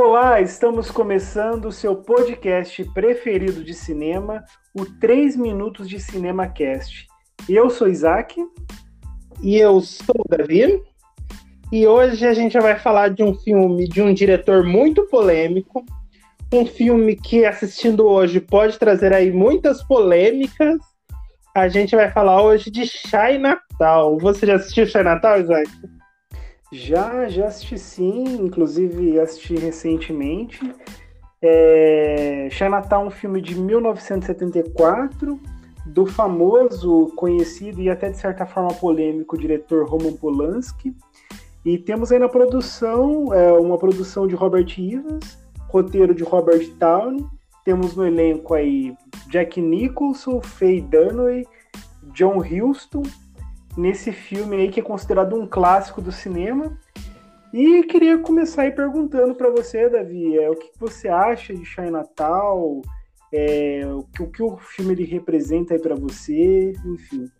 Olá, estamos começando o seu podcast preferido de cinema, o 3 Minutos de Cinema Cast. Eu sou Isaac. E eu sou o Davi. E hoje a gente vai falar de um filme de um diretor muito polêmico, um filme que assistindo hoje pode trazer aí muitas polêmicas. A gente vai falar hoje de Shai Natal. Você já assistiu Shai Natal, Isaac? Já, já assisti sim, inclusive assisti recentemente. É... Chinatown, um filme de 1974, do famoso, conhecido e até de certa forma polêmico diretor Roman Polanski. E temos aí na produção, é, uma produção de Robert Evans, roteiro de Robert Downey. Temos no elenco aí Jack Nicholson, Faye Dunaway, John Huston, nesse filme aí que é considerado um clássico do cinema. E queria começar aí perguntando para você, Davi, é, o que você acha de Chinatown, é, o, que, o que o filme ele representa aí para você, enfim.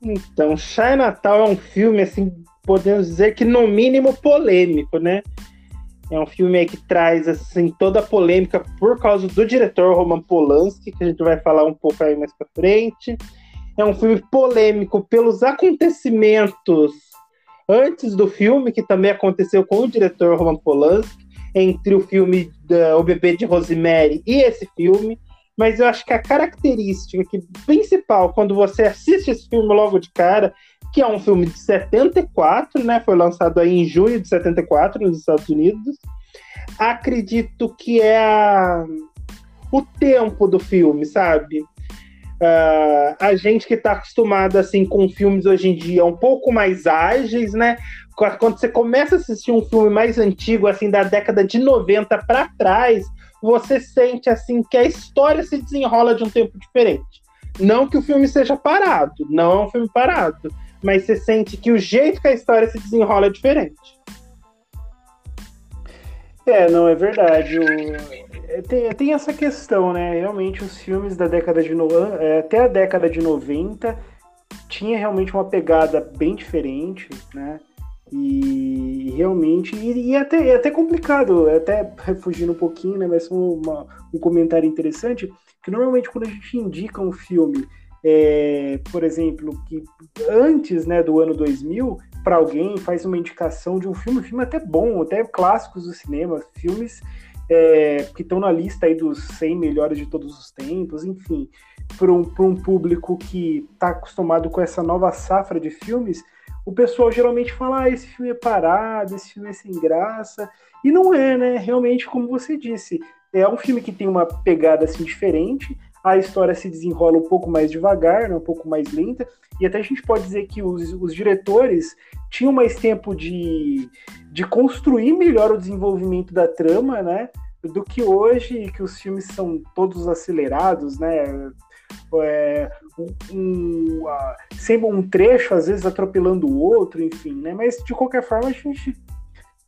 Então, Chinatown é um filme, assim, podemos dizer que no mínimo polêmico, né? É um filme que traz, assim, toda a polêmica por causa do diretor Roman Polanski, que a gente vai falar um pouco aí mais para frente. É um filme polêmico pelos acontecimentos antes do filme, que também aconteceu com o diretor Roman Polanski, entre o filme da, O Bebê de Rosemary e esse filme. Mas eu acho que a característica que, principal quando você assiste esse filme logo de cara, que é um filme de 74, né? Foi lançado aí em junho de 74 nos Estados Unidos. Acredito que é a... o tempo do filme, sabe? Uh, a gente que está acostumado assim com filmes hoje em dia um pouco mais ágeis, né? Quando você começa a assistir um filme mais antigo, assim, da década de 90 para trás, você sente assim que a história se desenrola de um tempo diferente. Não que o filme seja parado, não é um filme parado, mas você sente que o jeito que a história se desenrola é diferente. É, não, é verdade. O... É, tem, tem essa questão, né? Realmente os filmes da década de no... É, até a década de 90 tinha realmente uma pegada bem diferente, né? E, realmente, e, e até, é até complicado, até fugindo um pouquinho, né? Mas uma, um comentário interessante, que normalmente quando a gente indica um filme, é, por exemplo, que antes né, do ano 2000, para alguém faz uma indicação de um filme, filme até bom, até clássicos do cinema, filmes é, que estão na lista aí dos 100 melhores de todos os tempos, enfim, para um, um público que está acostumado com essa nova safra de filmes, o pessoal geralmente fala: ah, esse filme é parado, esse filme é sem graça. E não é, né? Realmente, como você disse, é um filme que tem uma pegada assim diferente. A história se desenrola um pouco mais devagar, né? um pouco mais lenta. E até a gente pode dizer que os, os diretores tinham mais tempo de, de construir melhor o desenvolvimento da trama, né? Do que hoje, que os filmes são todos acelerados, né? É, um, sempre um trecho, às vezes atropelando o outro, enfim, né? Mas de qualquer forma a gente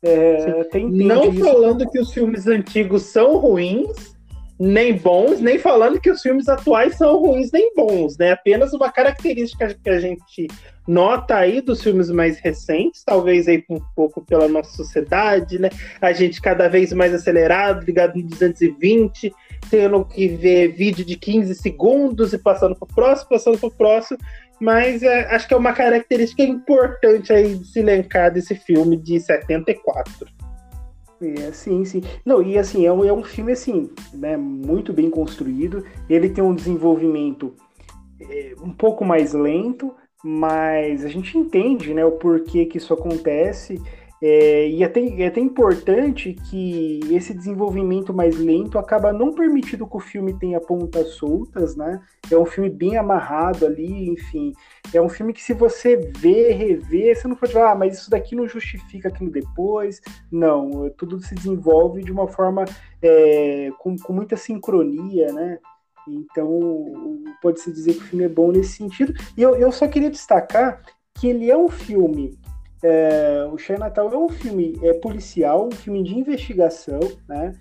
é, tem Não isso. falando que os filmes antigos são ruins, nem bons, nem falando que os filmes atuais são ruins nem bons, né? Apenas uma característica que a gente nota aí dos filmes mais recentes, talvez aí um pouco pela nossa sociedade, né? A gente cada vez mais acelerado, ligado no 220, tendo que ver vídeo de 15 segundos e passando para o próximo, passando para o próximo. Mas é, acho que é uma característica importante aí de se elencar desse filme de 74. É, sim, sim. Não, e assim, é um, é um filme assim, né, muito bem construído. Ele tem um desenvolvimento é, um pouco mais lento, mas a gente entende né, o porquê que isso acontece. É, e é até, é até importante que esse desenvolvimento mais lento acaba não permitindo que o filme tenha pontas soltas, né? É um filme bem amarrado ali, enfim. É um filme que se você vê, rever, você não pode falar, ah, mas isso daqui não justifica aquilo depois. Não, tudo se desenvolve de uma forma é, com, com muita sincronia, né? Então, pode-se dizer que o filme é bom nesse sentido. E eu, eu só queria destacar que ele é um filme é, o Chinatown é um filme é, policial, um filme de investigação, né?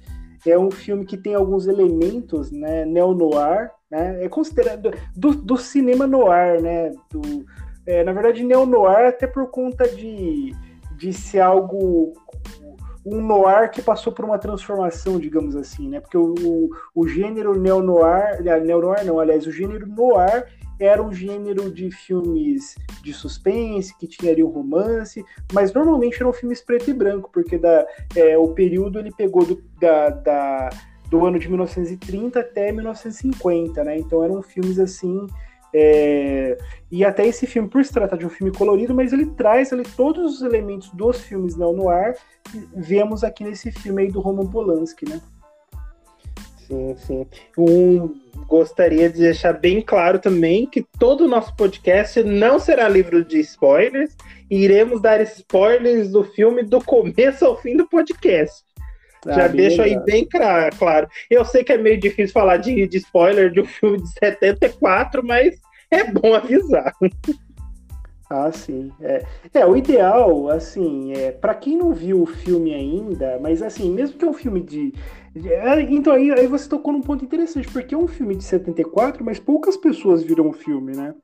É um filme que tem alguns elementos né, neo-noir, né? É considerado do, do cinema noir, né? Do, é, na verdade, neo-noir até por conta de, de ser algo um noir que passou por uma transformação, digamos assim, né? Porque o, o, o gênero neo-noir, neo-noir não, aliás, o gênero noir era um gênero de filmes de suspense, que tinha ali um romance, mas normalmente eram filmes preto e branco, porque da, é, o período ele pegou do, da, da, do ano de 1930 até 1950, né? Então eram filmes assim é, e até esse filme, por se tratar de um filme colorido, mas ele traz ali todos os elementos dos filmes neo-noir que vemos aqui nesse filme aí do Roman Polanski, né? Sim, sim. Um, gostaria de deixar bem claro também que todo o nosso podcast não será livro de spoilers, e iremos dar spoilers do filme do começo ao fim do podcast. Ah, Já deixo aí bem claro. Eu sei que é meio difícil falar de, de spoiler de um filme de 74, mas é bom avisar. Ah, sim. É, é o ideal, assim, é para quem não viu o filme ainda, mas assim, mesmo que é um filme de. É, então aí, aí você tocou num ponto interessante, porque é um filme de 74, mas poucas pessoas viram o filme, né?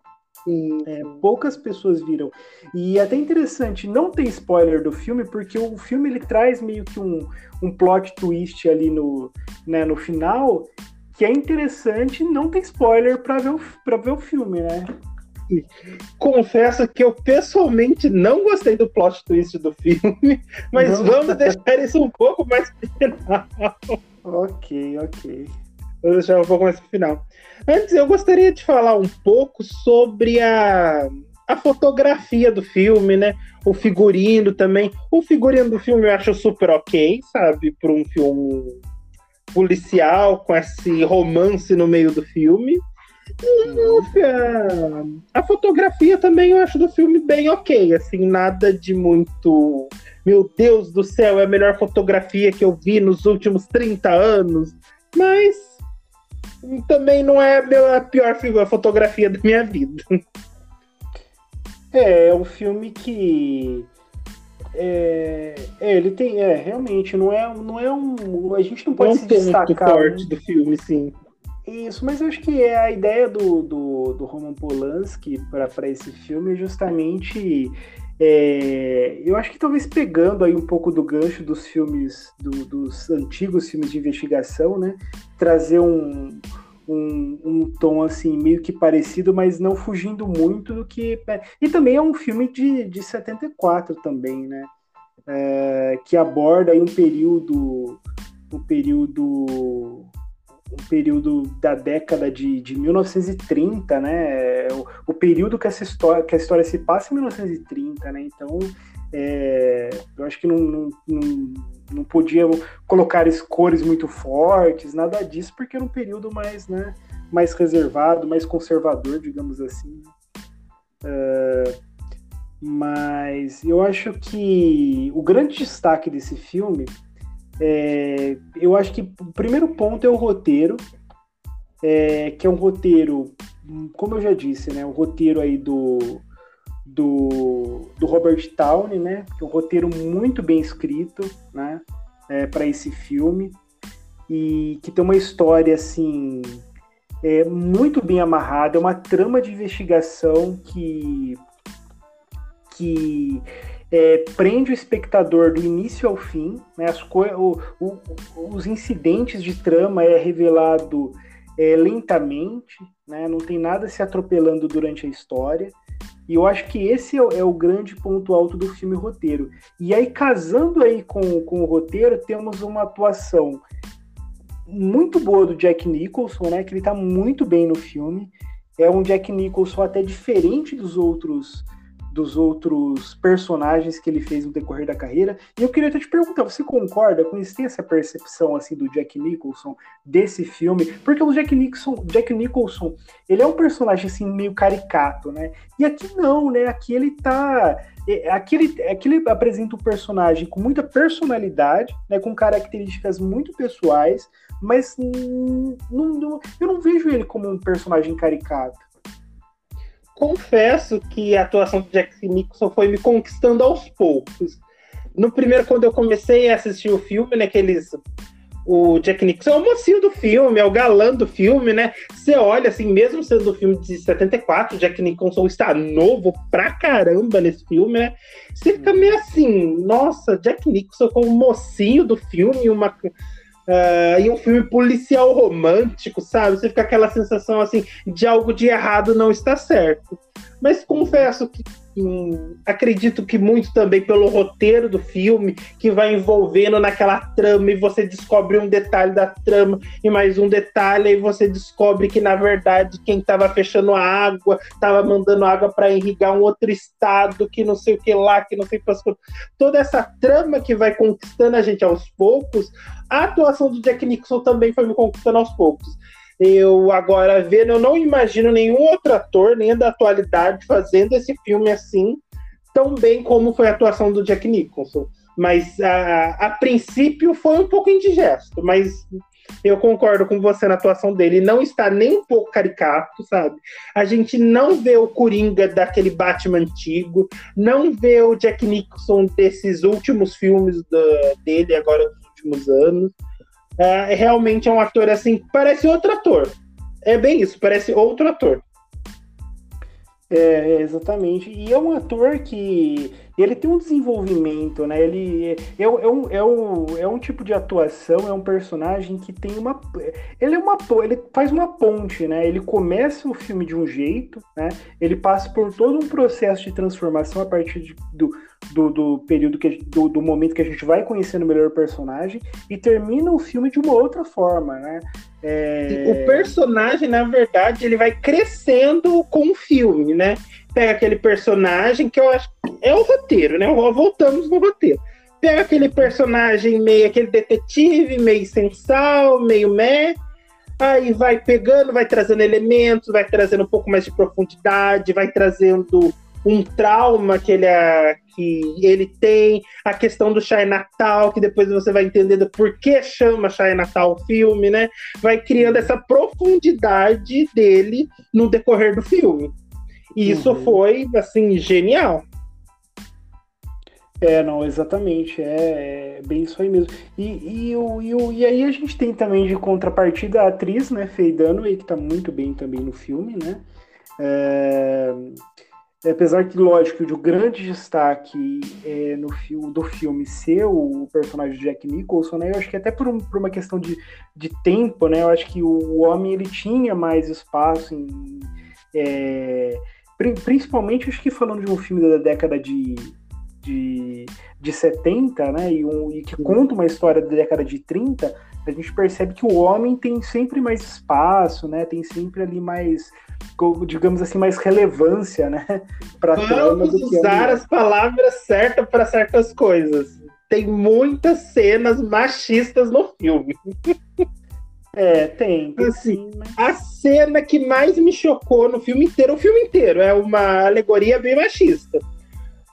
É, poucas pessoas viram. E é até interessante, não tem spoiler do filme, porque o filme ele traz meio que um, um plot twist ali no, né, no final, que é interessante, não tem spoiler para ver, o, ver o filme, né? Confesso que eu pessoalmente não gostei do plot twist do filme, mas não. vamos deixar isso um pouco mais pro final. Ok, ok. Vou deixar um pouco mais pro final. Antes, eu gostaria de falar um pouco sobre a, a fotografia do filme, né? O figurino também. O figurino do filme eu acho super ok, sabe? Para um filme policial com esse romance no meio do filme. A, a fotografia também eu acho do filme bem ok, assim, nada de muito. Meu Deus do céu, é a melhor fotografia que eu vi nos últimos 30 anos. Mas também não é a pior fotografia da minha vida. É, é um filme que é, é, ele tem, é, realmente, não é, não é um. A gente não pode não se destacar. forte do filme, sim. Isso, mas eu acho que é a ideia do, do, do Roman Polanski para esse filme é justamente. É, eu acho que talvez pegando aí um pouco do gancho dos filmes, do, dos antigos filmes de investigação, né? Trazer um, um, um, tom assim meio que parecido, mas não fugindo muito do que. E também é um filme de, de 74 também, né? É, que aborda aí um período. Um período. Um período da década de, de 1930, né? O, o período que essa história, que a história se passa em 1930, né? Então, é, eu acho que não, não, não não podia colocar cores muito fortes, nada disso, porque era um período mais, né, mais reservado, mais conservador, digamos assim. Uh, mas eu acho que o grande destaque desse filme é, eu acho que o primeiro ponto é o roteiro, é, que é um roteiro, como eu já disse, né, o roteiro aí do, do, do Robert Towney, né? Que é um roteiro muito bem escrito, né? É, para esse filme e que tem uma história assim é, muito bem amarrada, é uma trama de investigação que que é, prende o espectador do início ao fim, né? O, o, os incidentes de trama é revelado é, lentamente, né? Não tem nada se atropelando durante a história. E eu acho que esse é, é, o grande ponto alto do filme roteiro. E aí, casando aí com, com o roteiro, temos uma atuação muito boa do Jack Nicholson, né? Que ele tá muito bem no filme. É um Jack Nicholson até diferente dos outros dos outros personagens que ele fez no decorrer da carreira. E eu queria até te perguntar, você concorda com isso? Tem essa percepção assim do Jack Nicholson desse filme? Porque o Jack Nicholson, Jack Nicholson, ele é um personagem assim meio caricato, né? E aqui não, né? Aqui ele tá é, aqui ele, aqui ele apresenta um personagem com muita personalidade, né, com características muito pessoais, mas não, não, eu não vejo ele como um personagem caricato confesso que a atuação do Jack Nicholson foi me conquistando aos poucos. No primeiro, quando eu comecei a assistir o filme, né, que eles o Jack Nicholson é o mocinho do filme, é o galã do filme, né? Você olha, assim, mesmo sendo do filme de 74, o Jack Nicholson está novo pra caramba nesse filme, né? Você fica meio assim, nossa, Jack Nicholson como mocinho do filme, uma. Uh, um filme policial romântico, sabe? Você fica aquela sensação assim de algo de errado não está certo. Mas confesso que acredito que muito também pelo roteiro do filme, que vai envolvendo naquela trama e você descobre um detalhe da trama e mais um detalhe, e você descobre que na verdade quem estava fechando a água estava mandando água para irrigar um outro estado, que não sei o que lá, que não sei o que. Toda essa trama que vai conquistando a gente aos poucos, a atuação do Jack Nixon também foi me conquistando aos poucos. Eu agora vendo, eu não imagino nenhum outro ator, nem da atualidade, fazendo esse filme assim, tão bem como foi a atuação do Jack Nicholson. Mas a, a princípio foi um pouco indigesto, mas eu concordo com você na atuação dele. Não está nem um pouco caricato, sabe? A gente não vê o Coringa daquele Batman antigo, não vê o Jack Nicholson desses últimos filmes do, dele, agora dos últimos anos é, realmente é um ator assim, parece outro ator. É bem isso, parece outro ator. É, exatamente. E é um ator que ele tem um desenvolvimento, né? Ele é, é, é, um, é, um, é um tipo de atuação, é um personagem que tem uma. Ele é uma. Ele faz uma ponte, né? Ele começa o filme de um jeito, né? Ele passa por todo um processo de transformação a partir de, do, do, do, período que do, do, momento que a gente vai conhecendo melhor o personagem e termina o filme de uma outra forma, né? É... O personagem, na verdade, ele vai crescendo com o filme, né? Pega aquele personagem que eu acho é o roteiro, né? Voltamos no roteiro. Pega aquele personagem meio aquele detetive, meio sensal, meio meh, aí vai pegando, vai trazendo elementos, vai trazendo um pouco mais de profundidade, vai trazendo um trauma que ele, é, que ele tem, a questão do Shai Natal, que depois você vai entendendo por que chama Shai Natal o filme, né? Vai criando essa profundidade dele no decorrer do filme. E isso uhum. foi, assim, genial. É, não, exatamente, é, é, bem isso aí mesmo. E, e, o, e, o, e aí a gente tem também de contrapartida a atriz, né, Faye Dunaway, que tá muito bem também no filme, né, é, apesar que, lógico, o grande destaque é, no filme, do filme ser o personagem de Jack Nicholson, né, eu acho que até por, um, por uma questão de, de tempo, né, eu acho que o homem, ele tinha mais espaço em... É, principalmente, acho que falando de um filme da década de de, de 70, né, e, um, e que conta uma história da década de 30, a gente percebe que o homem tem sempre mais espaço, né, tem sempre ali mais, digamos assim, mais relevância, né, do que usar as palavras certas para certas coisas. Tem muitas cenas machistas no filme. É, tem. tem assim, sim, mas... A cena que mais me chocou no filme inteiro, o filme inteiro, é uma alegoria bem machista.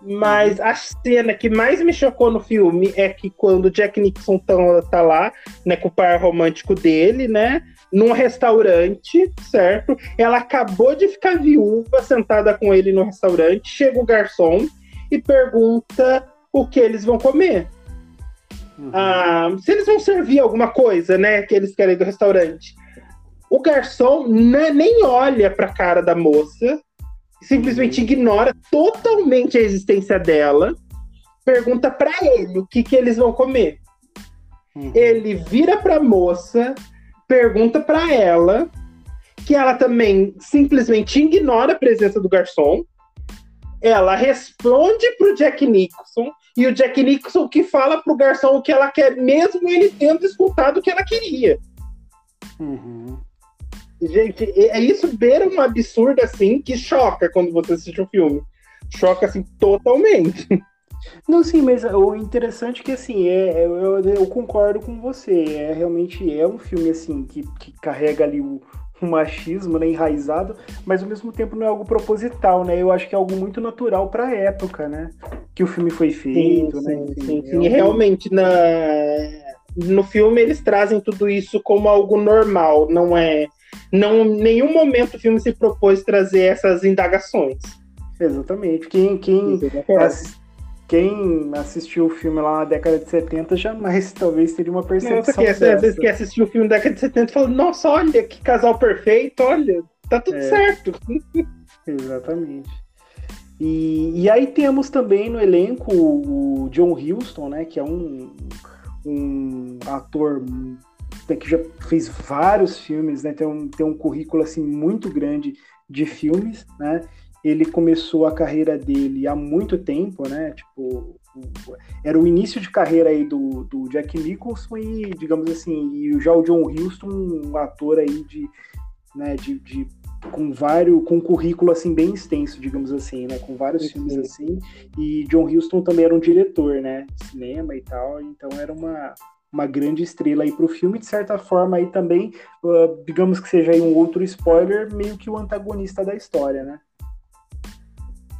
Mas a cena que mais me chocou no filme é que quando Jack Nixon tá, tá lá, né, com o par romântico dele, né, num restaurante, certo? Ela acabou de ficar viúva, sentada com ele no restaurante. Chega o garçom e pergunta o que eles vão comer. Uhum. Ah, se eles vão servir alguma coisa, né, que eles querem do restaurante. O garçom nem olha para a cara da moça, simplesmente ignora totalmente a existência dela, pergunta para ele o que, que eles vão comer. Uhum. Ele vira para a moça, pergunta para ela, que ela também simplesmente ignora a presença do garçom. Ela responde pro Jack Nicholson e o Jack Nicholson que fala pro garçom o que ela quer, mesmo ele tendo escutado o que ela queria. Uhum. Gente, é isso beira um absurdo assim que choca quando você assiste o um filme. Choca assim totalmente. Não, sim, mas o interessante é que assim, é, é, eu, eu, concordo com você. É realmente é um filme assim que, que carrega ali o, o machismo né, enraizado, mas ao mesmo tempo não é algo proposital, né? Eu acho que é algo muito natural para a época, né? Que o filme foi feito, sim, né? Sim, sim, sim. É realmente na no filme eles trazem tudo isso como algo normal, não é não nenhum momento o filme se propôs trazer essas indagações. Exatamente. Quem, quem, quem assistiu o filme lá na década de 70 jamais talvez teria uma percepção nossa, que, dessa. Às vezes que assistiu o filme da década de 70 e fala, nossa, olha que casal perfeito, olha, tá tudo é, certo. Exatamente. E, e aí temos também no elenco o John Huston, né, que é um, um ator que já fez vários filmes, né, tem um, tem um currículo assim muito grande de filmes, né, ele começou a carreira dele há muito tempo, né? Tipo, era o início de carreira aí do, do Jack Nicholson e, digamos assim, e já o John Huston, um ator aí de, né, de, de com vários, com um currículo assim bem extenso, digamos assim, né? Com vários Sim. filmes assim. E John Huston também era um diretor, né? De cinema e tal. Então era uma, uma grande estrela aí para o filme, de certa forma aí também, uh, digamos que seja aí um outro spoiler, meio que o antagonista da história, né?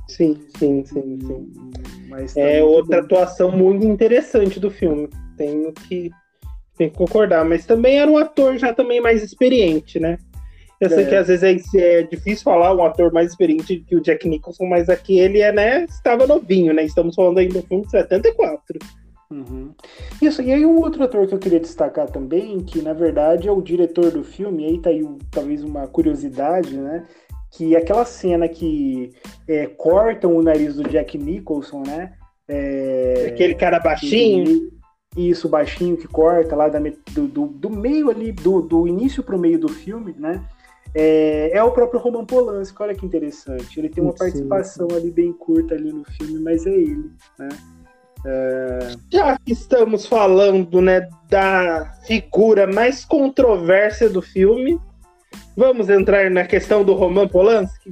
Sim, sim, sim, sim. Mas tá é outra bom. atuação muito interessante do filme. Tenho que, tenho que concordar. Mas também era um ator já também mais experiente, né? Eu é. sei que às vezes é, é, difícil falar um ator mais experiente que o Jack Nicholson, mas aqui ele é, né, estava novinho, né? Estamos falando aí do filme de 74. Uhum. Isso, e aí um outro ator que eu queria destacar também, que na verdade é o diretor do filme, e aí tá aí talvez uma curiosidade, né? Que aquela cena que é, cortam o nariz do Jack Nicholson, né? É, Aquele cara baixinho. isso, baixinho que corta lá da, do, do, do, meio ali, do, do início para o meio do filme, né? É, é, o próprio Roman Polanski, olha que interessante. Ele tem uma Sim. participação ali bem curta ali no filme, mas é ele, né? É... Já que estamos falando né, da figura mais controversa do filme, Vamos entrar na questão do Roman Polanski?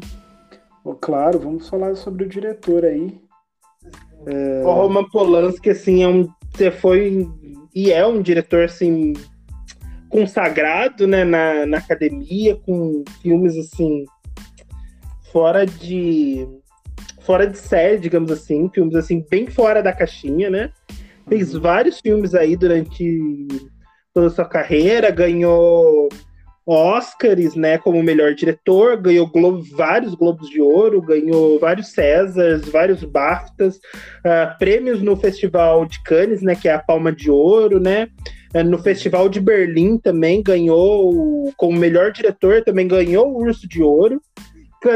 Oh, claro, vamos falar sobre o diretor aí. É... O Roman Polanski, assim, é um, você foi e é um diretor, assim, consagrado, né, na, na academia, com filmes, assim, fora de fora de série, digamos assim, filmes, assim, bem fora da caixinha, né? Fez uhum. vários filmes aí durante toda a sua carreira, ganhou Oscars, né, como melhor diretor, ganhou vários Globos de Ouro, ganhou vários Césars, vários BAFTAs, uh, prêmios no Festival de Cannes, né, que é a Palma de Ouro, né, uh, no Festival de Berlim também ganhou como melhor diretor, também ganhou o Urso de Ouro,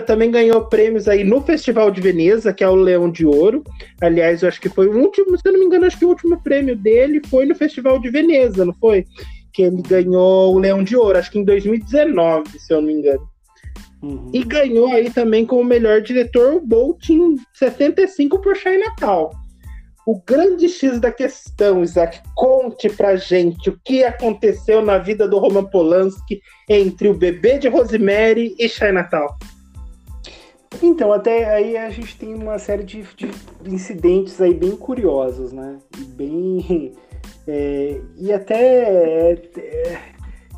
também ganhou prêmios aí no Festival de Veneza, que é o Leão de Ouro. Aliás, eu acho que foi o último, se eu não me engano, acho que o último prêmio dele foi no Festival de Veneza, não foi? Que ele ganhou o Leão de Ouro, acho que em 2019, se eu não me engano. Uhum. E ganhou aí também como melhor diretor o Bolt em 75 por Chinatown. O grande X da questão, Isaac, conte pra gente o que aconteceu na vida do Roman Polanski entre o bebê de Rosemary e Chinatown. Então, até aí a gente tem uma série de, de incidentes aí bem curiosos, né? Bem é, e até é,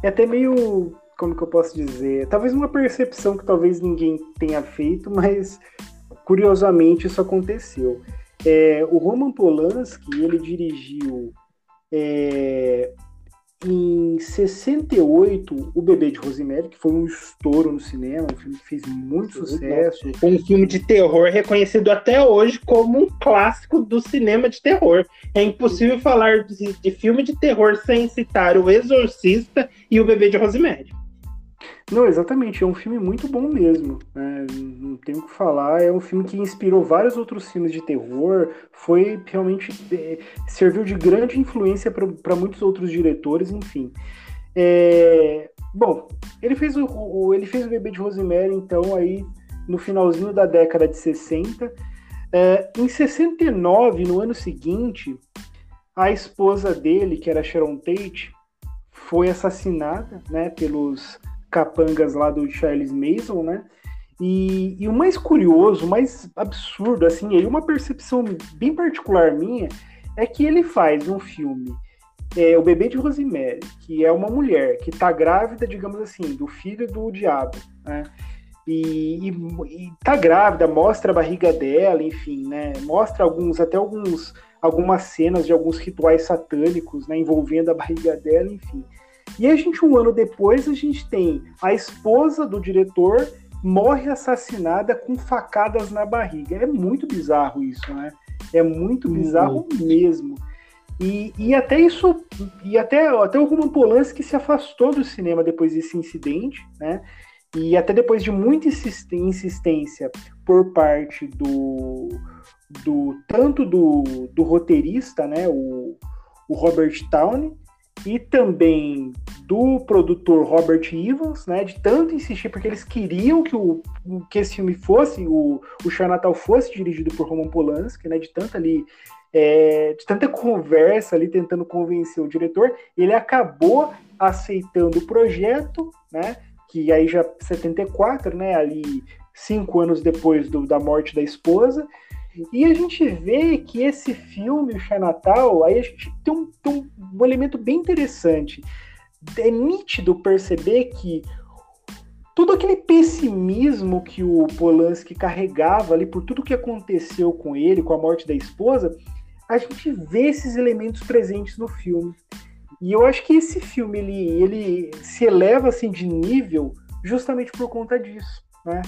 é, até meio como que eu posso dizer? Talvez uma percepção que talvez ninguém tenha feito, mas curiosamente isso aconteceu. É, o Roman Polanski ele dirigiu é, em 68, O Bebê de Rosemary, que foi um estouro no cinema, um filme que fez muito sucesso. Um filme de terror reconhecido até hoje como um clássico do cinema de terror. É impossível falar de, de filme de terror sem citar O Exorcista e O Bebê de Rosemary. Não, exatamente, é um filme muito bom mesmo. Né? Não tenho o que falar. É um filme que inspirou vários outros filmes de terror. Foi realmente. É, serviu de grande influência para muitos outros diretores, enfim. É, bom, ele fez o, o, ele fez o Bebê de Rosemary, então, aí no finalzinho da década de 60. É, em 69, no ano seguinte, a esposa dele, que era Sharon Tate, foi assassinada né, pelos capangas lá do Charles Mason, né? E, e, o mais curioso, o mais absurdo, assim, aí uma percepção bem particular minha, é que ele faz um filme, é, O Bebê de Rosemary, que é uma mulher que está grávida, digamos assim, do filho do diabo, né? E, e, e tá grávida, mostra a barriga dela, enfim, né? Mostra alguns, até alguns, algumas cenas de alguns rituais satânicos, né? Envolvendo a barriga dela, enfim. E a gente, um ano depois, a gente tem a esposa do diretor morre assassinada com facadas na barriga. É muito bizarro isso, né? É muito bizarro uhum. mesmo. E, e até isso, e até, até o Roman Polanski se afastou do cinema depois desse incidente, né? E até depois de muita insistência por parte do, do tanto do, do roteirista, né, o, o Robert Towney, e também do produtor Robert Evans, né, de tanto insistir, porque eles queriam que, o, que esse filme fosse, o, o Chinatown fosse dirigido por Roman Polanski, né, de tanta ali, é, de tanta conversa ali, tentando convencer o diretor, ele acabou aceitando o projeto, né, que aí já 74, né, ali cinco anos depois do, da morte da esposa, e a gente vê que esse filme, o Chinatown, aí a gente tem um, tem um elemento bem interessante. É nítido perceber que todo aquele pessimismo que o Polanski carregava ali por tudo que aconteceu com ele, com a morte da esposa, a gente vê esses elementos presentes no filme. E eu acho que esse filme ele, ele se eleva assim de nível justamente por conta disso, né?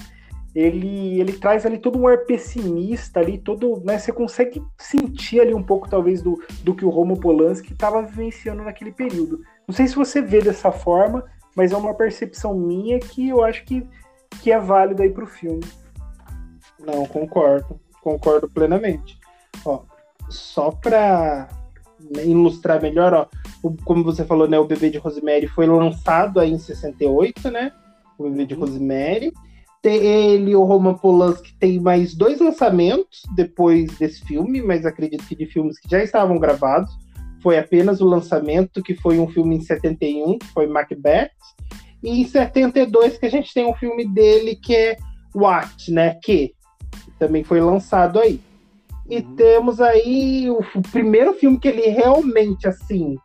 Ele, ele traz ali todo um ar pessimista ali, todo, né, você consegue sentir ali um pouco talvez do, do que o Roman Polanski estava vivenciando naquele período. Não sei se você vê dessa forma, mas é uma percepção minha que eu acho que, que é válida aí para o filme. Não, concordo, concordo plenamente. Ó, só para ilustrar melhor, ó, como você falou, né, o Bebê de Rosemary foi lançado aí em 68, né? O Bebê de uhum. Rosemary. Ele, o Roman Polanski, tem mais dois lançamentos depois desse filme, mas acredito que de filmes que já estavam gravados. Foi apenas o lançamento, que foi um filme em 71, que foi Macbeth. E em 72 que a gente tem um filme dele que é What, né? Que também foi lançado aí. E uhum. temos aí o, o, primeiro filme que ele realmente, assim,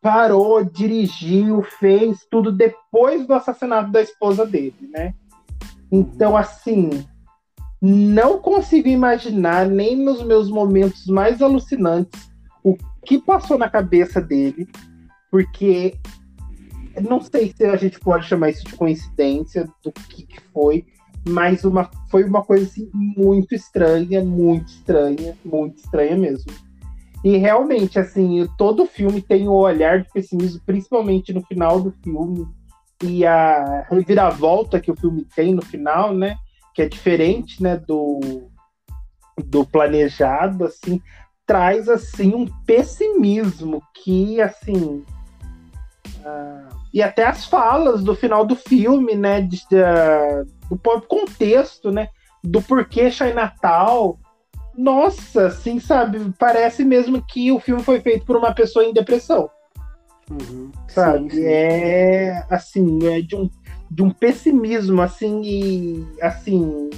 parou, dirigiu, fez tudo depois do assassinato da esposa dele, né? Então, assim, não consigo imaginar, nem nos meus momentos mais alucinantes, o que passou na cabeça dele, porque não sei se a gente pode chamar isso de coincidência do que, que foi, mas uma, foi uma coisa assim, muito estranha, muito estranha, muito estranha mesmo. E realmente, assim, todo filme tem o olhar de pessimismo, principalmente no final do filme, e a reviravolta que o filme tem no final, né? Que é diferente, né, do, do planejado, assim, traz, assim, um pessimismo que, assim... Uh, e até as falas do final do filme, né, de, de, do próprio contexto, né, do porquê Natal. Nossa, assim, sabe, parece mesmo que o filme foi feito por uma pessoa em depressão. Uhum. Sabe? Sim, sim. É assim, é de um, de um pessimismo, assim, e assim.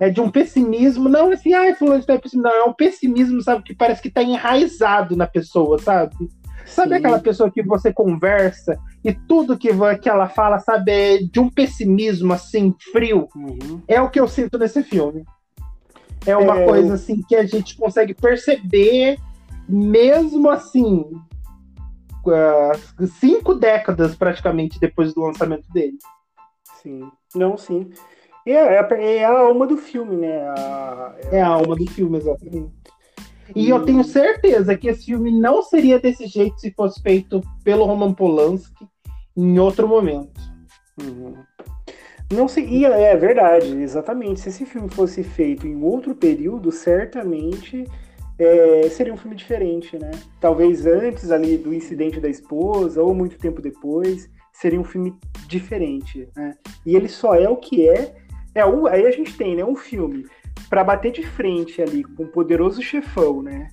É de um pessimismo, não assim, ai, fulano está pessimismo, não, é um pessimismo, sabe, que parece que está enraizado na pessoa, sabe? Sabe sim. aquela pessoa que você conversa e tudo que, que ela fala, sabe, é de um pessimismo assim, frio? Uhum. É o que eu sinto nesse filme. É uma é... coisa assim que a gente consegue perceber, mesmo assim, uh, cinco décadas praticamente depois do lançamento dele. Sim, não, sim. E é, é, é a alma do filme, né? A, é, a alma do filme, exatamente. E, e eu tenho certeza que esse filme não seria desse jeito se fosse feito pelo Roman Polanski em outro momento. Uhum. Não seria, é verdade, exatamente. Se esse filme fosse feito em outro período, certamente é, seria um filme diferente, né? Talvez antes ali do incidente da esposa ou muito tempo depois, seria um filme diferente, né? E ele só é o que é. é um, aí a gente tem, né, um filme para bater de frente ali com Poderoso Chefão, né?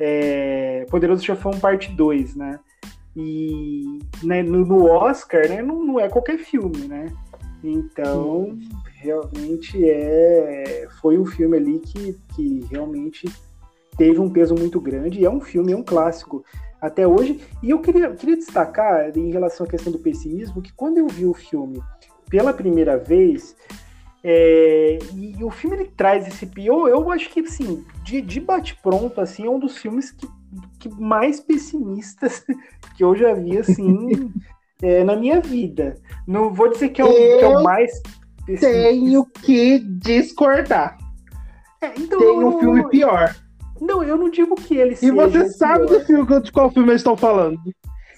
É, Poderoso Chefão parte 2, né? E né, no, no, Oscar, né, não, não, é qualquer filme, né? Então, realmente é foi um filme ali que, que realmente teve um peso muito grande e é um filme, é um clássico até hoje. E eu queria, queria destacar, em relação à questão do pessimismo, que quando eu vi o filme pela primeira vez, é, e, e, o filme ele traz esse. Eu, eu acho que, assim, de, de bate-pronto, assim, é um dos filmes que, que mais pessimistas que eu já vi, assim, é, na minha vida. Não vou dizer que é o, que é o mais. Pessimista. Tenho que discordar. é, então, tem um filme pior. Não, eu não digo que ele E você sabe do filme, de qual filme eles estão falando.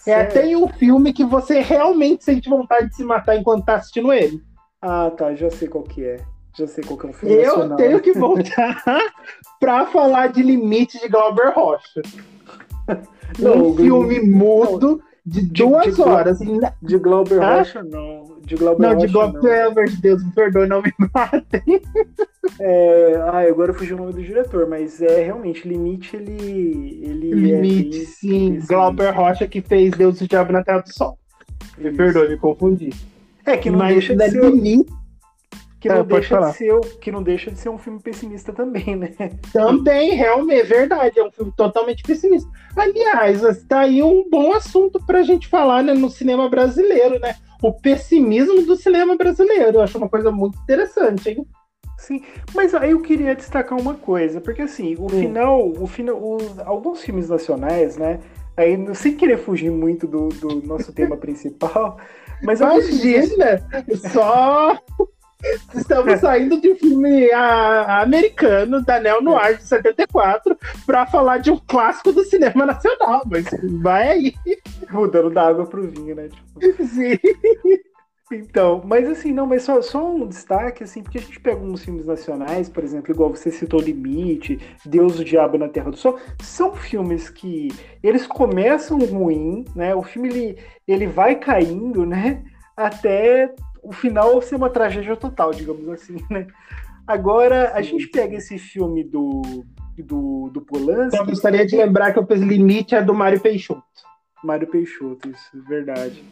É, tem um filme que você realmente sente vontade de se matar enquanto tá assistindo ele. Ah, tá, já sei qual que é. Já sei qual que é o filme Eu nacional. tenho que voltar pra falar de Limite de Glauber Rocha. Não, um filme mudo de, de duas de, horas. De Glauber ah? Rocha, não. De Glauber não, de Glauber, pelo amor de Deus, me perdoe, não me matem. É, ah, agora fugiu o nome do diretor, mas é realmente, Limite, ele. ele Limite, é sim. Glauber Rocha que fez Deus e o Diabo na Terra do Sol. Me perdoe, me confundi. É, que não mas deixa de ser. Limite, que não, é, deixa de ser, que não deixa de ser um filme pessimista também, né? Também, realmente, é verdade, é um filme totalmente pessimista. Aliás, está aí um bom assunto para a gente falar né, no cinema brasileiro, né? O pessimismo do cinema brasileiro. Eu acho uma coisa muito interessante, hein? Sim, mas aí eu queria destacar uma coisa, porque assim, o hum. final, o final, os, alguns filmes nacionais, né? Aí, sem querer fugir muito do, do nosso tema principal, mas imagina, só Estamos saindo de um filme a, americano, da Neo Noir de 74, para falar de um clássico do cinema nacional, mas vai aí. Mudando da água pro vinho, né? Tipo... Sim. Então, mas assim, não, mas só, só um destaque, assim, porque a gente pega uns filmes nacionais, por exemplo, igual você citou Limite, Deus, o Diabo na Terra do Sol, são filmes que eles começam ruim, né? O filme ele, ele vai caindo, né? Até o final ser uma tragédia total, digamos assim, né? Agora, a gente pega esse filme do, do, do Polanski... Eu gostaria de lembrar que o Limite é do Mário Peixoto. Mário Peixoto, isso, verdade.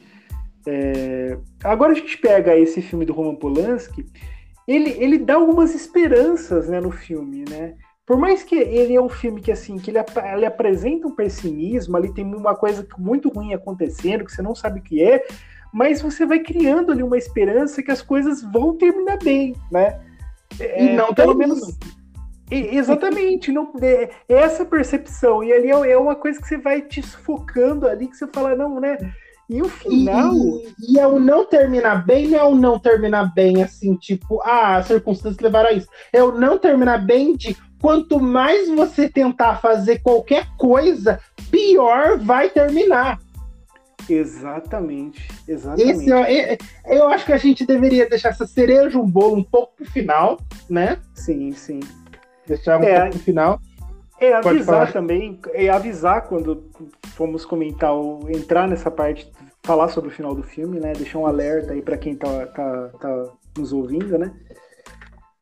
É... Agora a gente pega esse filme do Roman Polanski, ele, ele dá algumas esperanças né, no filme, né? Por mais que ele é um filme que assim, que ele, ele apresenta um pessimismo, ali tem uma coisa muito ruim acontecendo, que você não sabe o que é, mas você vai criando ali uma esperança que as coisas vão terminar bem, né? É, e não pelo menos. Exatamente, não, é, é, essa percepção. E ali é, é uma coisa que você vai te sufocando ali, que você fala, não, né? E o final. E, e é o não terminar bem, não é o não terminar bem, assim, tipo, ah, as circunstâncias levaram a isso. É o não terminar bem de quanto mais você tentar fazer qualquer coisa, pior vai terminar. Exatamente, exatamente. Esse, é, é, eu acho que a gente deveria deixar essa cereja um bolo um pouco pro final, né? Sim, sim. Deixar um é, pouco pro final. É avisar também, é avisar quando fomos comentar, entrar nessa parte, falar sobre o final do filme, né? Deixar um alerta aí para quem tá, tá, tá nos ouvindo, né?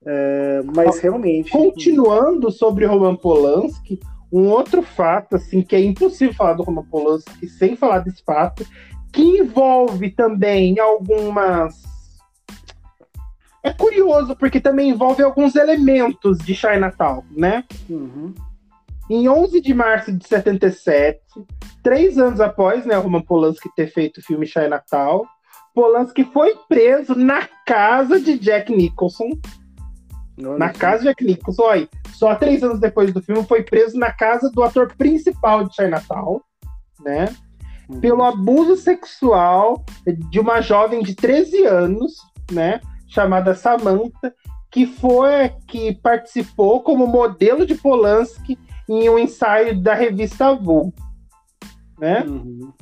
É, mas realmente. Continuando sobre Roman Polanski, um outro fato, assim, que é impossível falar do Roman Polanski sem falar desse fato, que envolve também algumas. É curioso, porque também envolve alguns elementos de Chinatown, né? Uhum. Em 11 de março de 77, três anos após né, o Roman Polanski ter feito o filme Chinatown, Polanski foi preso na casa de Jack Nicholson, na casa de Jack Nicholson, aí, só três anos depois do filme, foi preso na casa do ator principal de Chinatown, né? Uhum. Pelo abuso sexual de uma jovem de 13 anos, né? Chamada Samantha, que foi que participou como modelo de Polanski em um ensaio da revista Vogue, né? Uhum.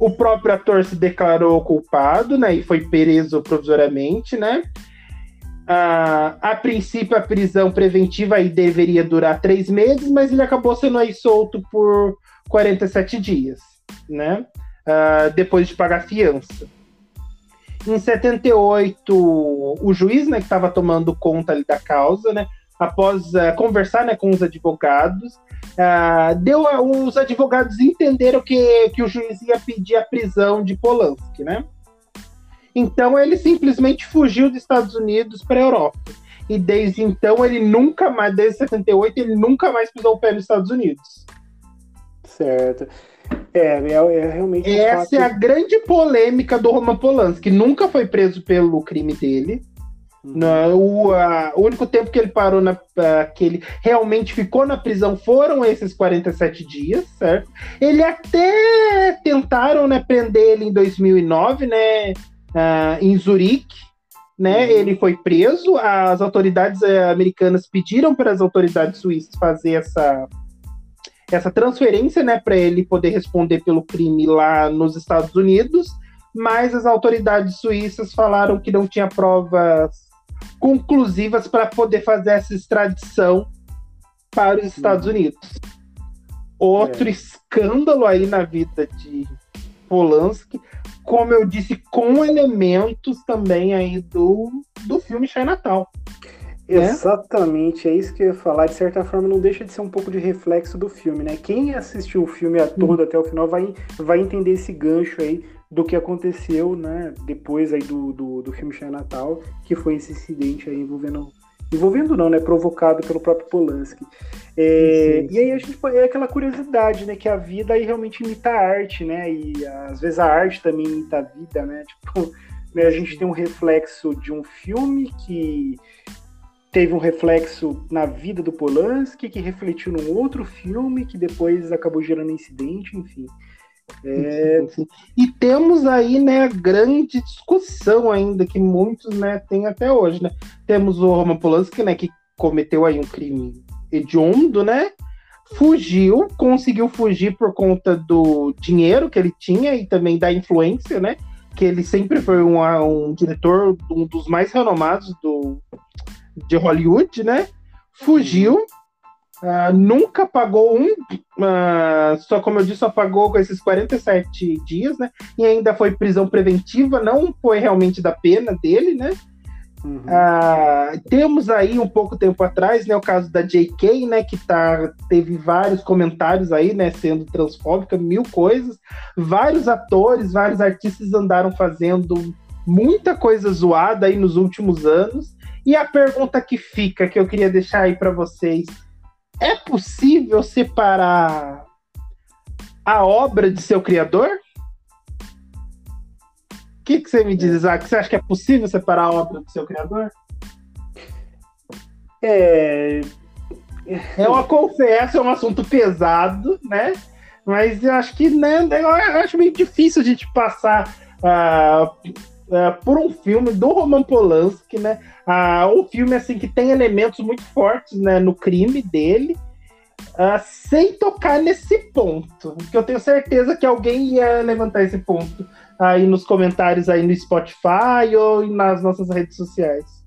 O próprio ator se declarou culpado, né? E foi preso provisoriamente, né? A, a princípio, a prisão preventiva aí deveria durar três meses, mas ele acabou sendo aí solto por 47 dias, né? Uh, depois de pagar fiança. Em 78, o juiz, né, que estava tomando conta ali da causa, né, após uh, conversar né, com os advogados, uh, deu os advogados entenderam que, que o juiz ia pedir a prisão de Polanski, né? Então ele simplesmente fugiu dos Estados Unidos para a Europa. E desde então ele nunca mais, desde 78, ele nunca mais pisou o pé nos Estados Unidos. Certo. É, é, é realmente. Essa fato... é a grande polêmica do Roman Polanski, que nunca foi preso pelo crime dele. Uhum. No, o, a, o único tempo que ele parou na, que ele realmente ficou na prisão foram esses 47 dias, certo? Ele até tentaram né, prender ele em 2009, né? Uh, em Zurique, né? Uhum. Ele foi preso, as autoridades eh, americanas pediram para as autoridades suíças fazer essa essa transferência, né, para ele poder responder pelo crime lá nos Estados Unidos, mas as autoridades suíças falaram que não tinha provas conclusivas para poder fazer essa extradição para os Estados uhum. Unidos. Outro é. escândalo aí na vida de Polanski, como eu disse, com elementos também aí do, do filme Natal. Né? Exatamente, é isso que eu ia falar. De certa forma, não deixa de ser um pouco de reflexo do filme, né? Quem assistiu o filme a todo até o final vai, vai entender esse gancho aí do que aconteceu, né? Depois aí do, do, do filme Natal, que foi esse incidente aí envolvendo envolvendo não, né, provocado pelo próprio Polanski. É. E aí a gente é aquela curiosidade, né, que a vida aí realmente imita a arte, né, e às vezes a arte também imita a vida, né, tipo, né, a gente tem um reflexo de um filme que teve um reflexo na vida do Polanski, que refletiu num outro filme, que depois acabou gerando incidente, enfim. É... E temos aí, né, a grande discussão ainda que muitos, né, têm até hoje, né? Temos o Roman Polanski, né, que cometeu aí um crime hediondo, né? Fugiu, conseguiu fugir por conta do dinheiro que ele tinha e também da influência, né? Que ele sempre foi um, um diretor, um dos mais renomados do, de Hollywood, né? Fugiu, Uh, nunca pagou um, uh, só como eu disse, só pagou com esses 47 dias, né? E ainda foi prisão preventiva, não foi realmente da pena dele, né? Uhum. Uh, temos aí um pouco tempo atrás, né, o caso da J.K., né, que tá, teve vários comentários aí, né, sendo transfóbica, mil coisas. Vários atores, vários artistas andaram fazendo muita coisa zoada aí nos últimos anos. E a pergunta que fica, que eu queria deixar aí para vocês, é possível separar a obra de seu criador? O que, que você me diz, Isaac? Você acha que é possível separar a obra do seu criador? É. É uma confesso, é um assunto pesado, né? Mas eu acho que né, eu acho meio difícil a gente passar uh, uh, por um filme do Roman Polanski, né? Uh, um filme assim que tem elementos muito fortes né, no crime dele, uh, sem tocar nesse ponto. Porque eu tenho certeza que alguém ia levantar esse ponto aí nos comentários aí no Spotify ou nas nossas redes sociais.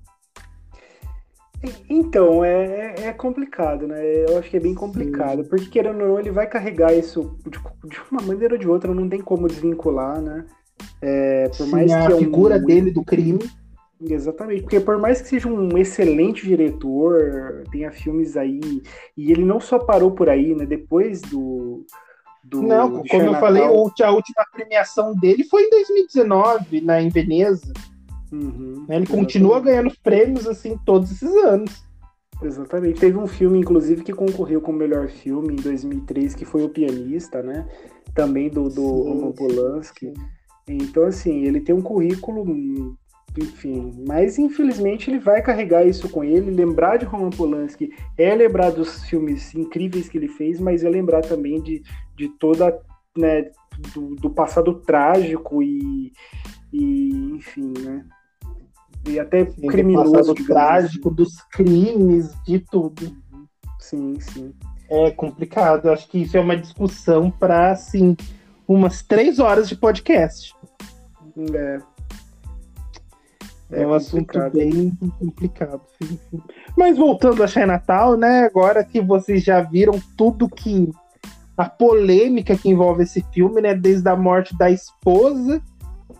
Então, é, é complicado, né? Eu acho que é bem complicado, Sim. porque querendo ou não, ele vai carregar isso de, de, uma maneira ou de outra, não tem como desvincular, né? É, por mais Sim, que a figura um... dele do crime. Exatamente, porque por mais que seja um excelente diretor, tenha filmes aí, e ele não só parou por aí, né? Depois do. do não, do como eu falei, a última premiação dele foi em 2019, na, em Veneza. Uhum, ele exatamente. continua ganhando prêmios assim todos esses anos. Exatamente. Teve um filme, inclusive, que concorreu como melhor filme em 2003, que foi O Pianista, né? Também do, do Roman Polanski. Sim. Então, assim, ele tem um currículo, enfim, mas infelizmente ele vai carregar isso com ele. Lembrar de Roman Polanski é lembrar dos filmes incríveis que ele fez, mas é lembrar também de, de toda, né, do, do passado trágico e, e, enfim, né? E até sim, criminoso. Do trágico, assim. dos crimes, de tudo. Sim, sim. É complicado. Acho que isso é uma discussão para, assim, umas três horas de podcast. É. É, é um assunto bem complicado. Mas voltando a Chinatown, né? Agora que vocês já viram tudo que. a polêmica que envolve esse filme, né? Desde a morte da esposa,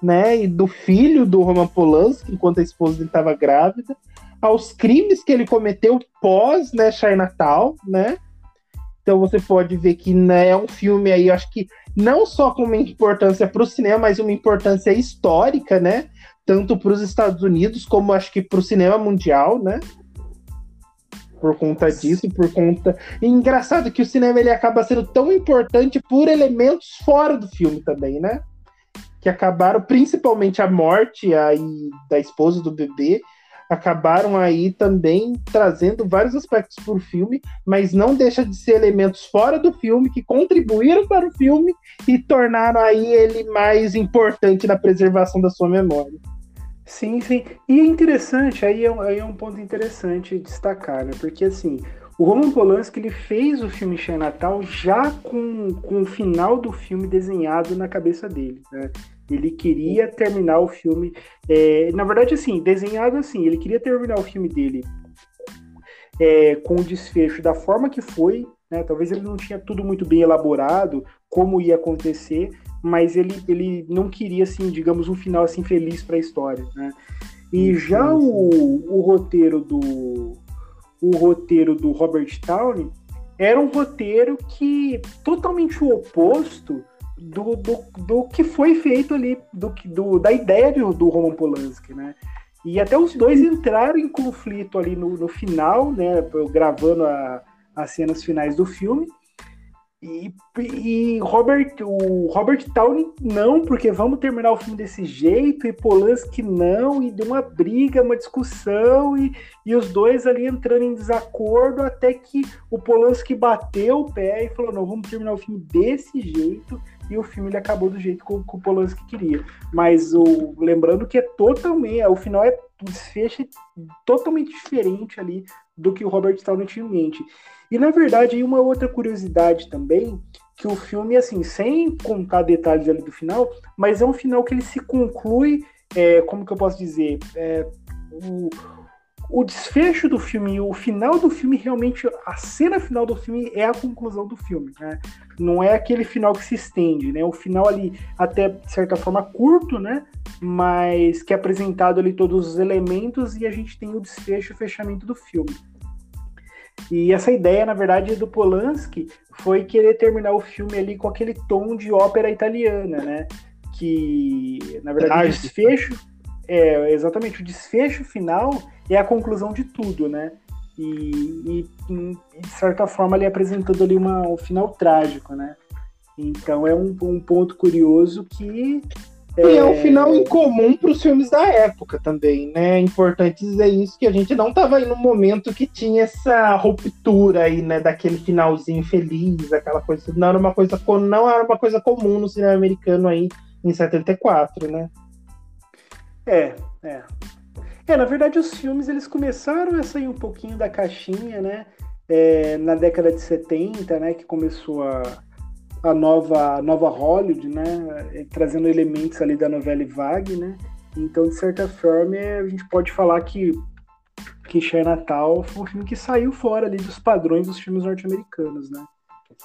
né? E do filho do Roman Polanski, enquanto a esposa estava grávida, aos crimes que ele cometeu pós, né? Chinatown, né? Então você pode ver que né, é um filme aí, acho que não só com uma importância para o cinema, mas uma importância histórica, né? Tanto para os Estados Unidos como acho que para o cinema mundial, né? Por conta disso, por conta. E engraçado que o cinema ele acaba sendo tão importante por elementos fora do filme também, né? Que acabaram, principalmente a morte aí da esposa do bebê, acabaram aí também trazendo vários aspectos para o filme, mas não deixa de ser elementos fora do filme que contribuíram para o filme e tornaram aí ele mais importante na preservação da sua memória. Sim, sim. E é interessante, aí é, aí é um ponto interessante destacar, né? Porque assim, o Roman Polanski ele fez o filme Natal já com, com o final do filme desenhado na cabeça dele, né? Ele queria terminar o filme, é, na verdade, assim, desenhado assim, ele queria terminar o filme dele é, com o desfecho da forma que foi, né? Talvez ele não tinha tudo muito bem elaborado, como ia acontecer, mas ele, ele não queria, assim, digamos, um final assim feliz para a história, né? E já o, o roteiro do o roteiro do Robert Downey era um roteiro que totalmente o oposto do, do, do que foi feito ali, do, do da ideia do, do Roman Polanski, né? E até os dois entraram em conflito ali no, no final, né? Gravando a, as cenas finais do filme. E, e Robert, o Robert Downey não, porque vamos terminar o filme desse jeito, e Polanski não, e deu uma briga, uma discussão, e, e os dois ali entrando em desacordo, até que o Polanski bateu o pé e falou: não, vamos terminar o filme desse jeito, e o filme ele acabou do jeito que o, que o Polanski queria. Mas o, lembrando que é totalmente, o final é desfecho totalmente diferente ali do que o Robert Downey tinha em mente. E na verdade, uma outra curiosidade também, que o filme, assim, sem contar detalhes ali do final, mas é um final que ele se conclui, é, como que eu posso dizer, é, o, o desfecho do filme, o final do filme, realmente, a cena final do filme é a conclusão do filme, né? Não é aquele final que se estende, né? O final ali, até de certa forma, curto, né? Mas que é apresentado ali todos os elementos e a gente tem o desfecho, o fechamento do filme. E essa ideia, na verdade, do Polanski foi querer terminar o filme ali com aquele tom de ópera italiana, né? Que, na verdade, o desfecho. É, exatamente, o desfecho final é a conclusão de tudo, né? E, e, de certa forma, ali apresentando ali uma, um final trágico, né? Então é um, um ponto curioso que e é, um final incomum para os filmes da época também, né? É importante dizer isso, que a gente não estava aí no momento que tinha essa ruptura aí, né? Daquele finalzinho feliz, aquela coisa. Não era uma coisa, não era uma coisa comum no cinema americano aí em 74, né? É, é. É, na verdade, os filmes eles começaram a sair um pouquinho da caixinha, né? É, na década de 70, né? Que começou a a nova, a nova Hollywood, né? Trazendo elementos ali da novela Vague, né? Então, de certa forma, a gente pode falar que que Natal foi um filme que saiu fora ali dos padrões dos filmes norte-americanos, né?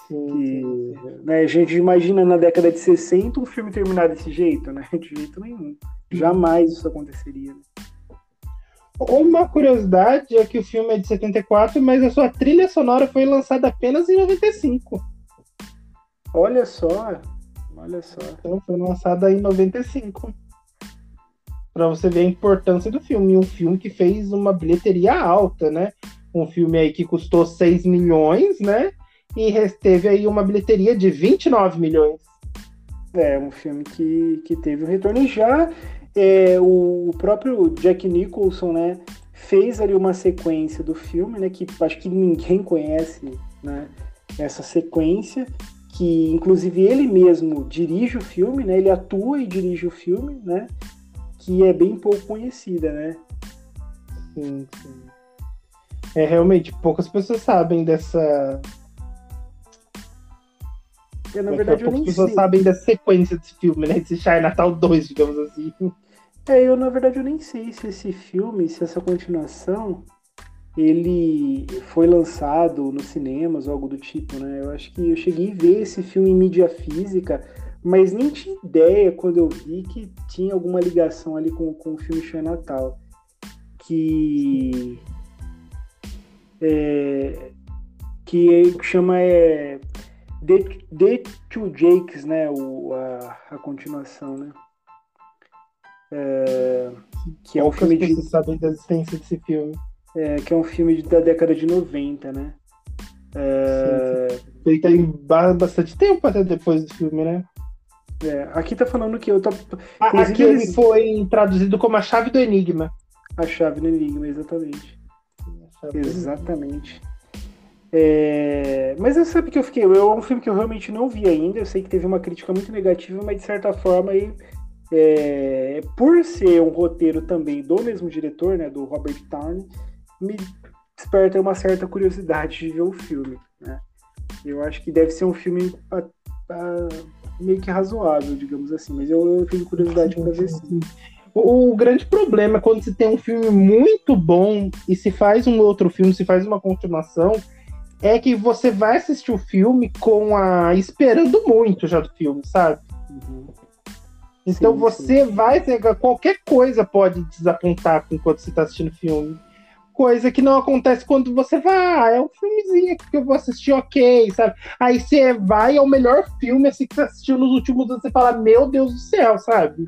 Sim, que, sim. Né, a gente imagina na década de 60 um filme terminar desse jeito, né? De jeito nenhum. Jamais isso aconteceria. Né? Uma curiosidade é que o filme é de 74, mas a sua trilha sonora foi lançada apenas em 95. Olha só, olha só. Então foi lançada em 95. Para você ver a importância do filme. Um filme que fez uma bilheteria alta, né? Um filme aí que custou 6 milhões, né? E teve aí uma bilheteria de 29 milhões. É, um filme que, que teve um retorno. E já é, o próprio Jack Nicholson, né? Fez ali uma sequência do filme, né? Que acho que ninguém conhece, né? Essa sequência que inclusive ele mesmo dirige o filme, né? Ele atua e dirige o filme, né? Que é bem pouco conhecida, né? Sim, sim. É realmente poucas pessoas sabem dessa. Eu, na é verdade, poucas pessoas sei. sabem da sequência desse filme, né? Esse Shy Natal 2, digamos assim. É, eu na verdade eu nem sei se esse filme, se essa continuação ele foi lançado nos cinemas ou algo do tipo, né? Eu acho que eu cheguei a ver esse filme em mídia física, mas nem tinha ideia quando eu vi que tinha alguma ligação ali com, com o filme Show Natal. Que. É, que chama é, The, The Two Jakes, né? O, a, a continuação, né? É, que é um filme de. sabem da existência desse filme é, que é um filme da década de 90, né? É... Sim, sim. Ele tem bastante tempo até depois do filme, né? É, aqui tá falando que eu tô. Aqui ele eles... foi traduzido como a chave do enigma. A chave do enigma, exatamente. Exatamente. É... Mas você sabe que eu fiquei. É um filme que eu realmente não vi ainda. Eu sei que teve uma crítica muito negativa, mas de certa forma é, por ser um roteiro também do mesmo diretor, né, do Robert Downey, me desperta uma certa curiosidade de ver o filme. Né? Eu acho que deve ser um filme a, a, meio que razoável, digamos assim, mas eu, eu tenho curiosidade para ver sim. O, o grande problema é quando se tem um filme muito bom e se faz um outro filme, se faz uma continuação, é que você vai assistir o filme com a esperando muito já do filme, sabe? Uhum. Então sim, você sim. vai pegar qualquer coisa pode desapontar enquanto você está assistindo o filme. Coisa que não acontece quando você vai, é um filmezinho que eu vou assistir, ok, sabe? Aí você vai, é o melhor filme assim que você assistiu nos últimos anos, você fala, meu Deus do céu, sabe?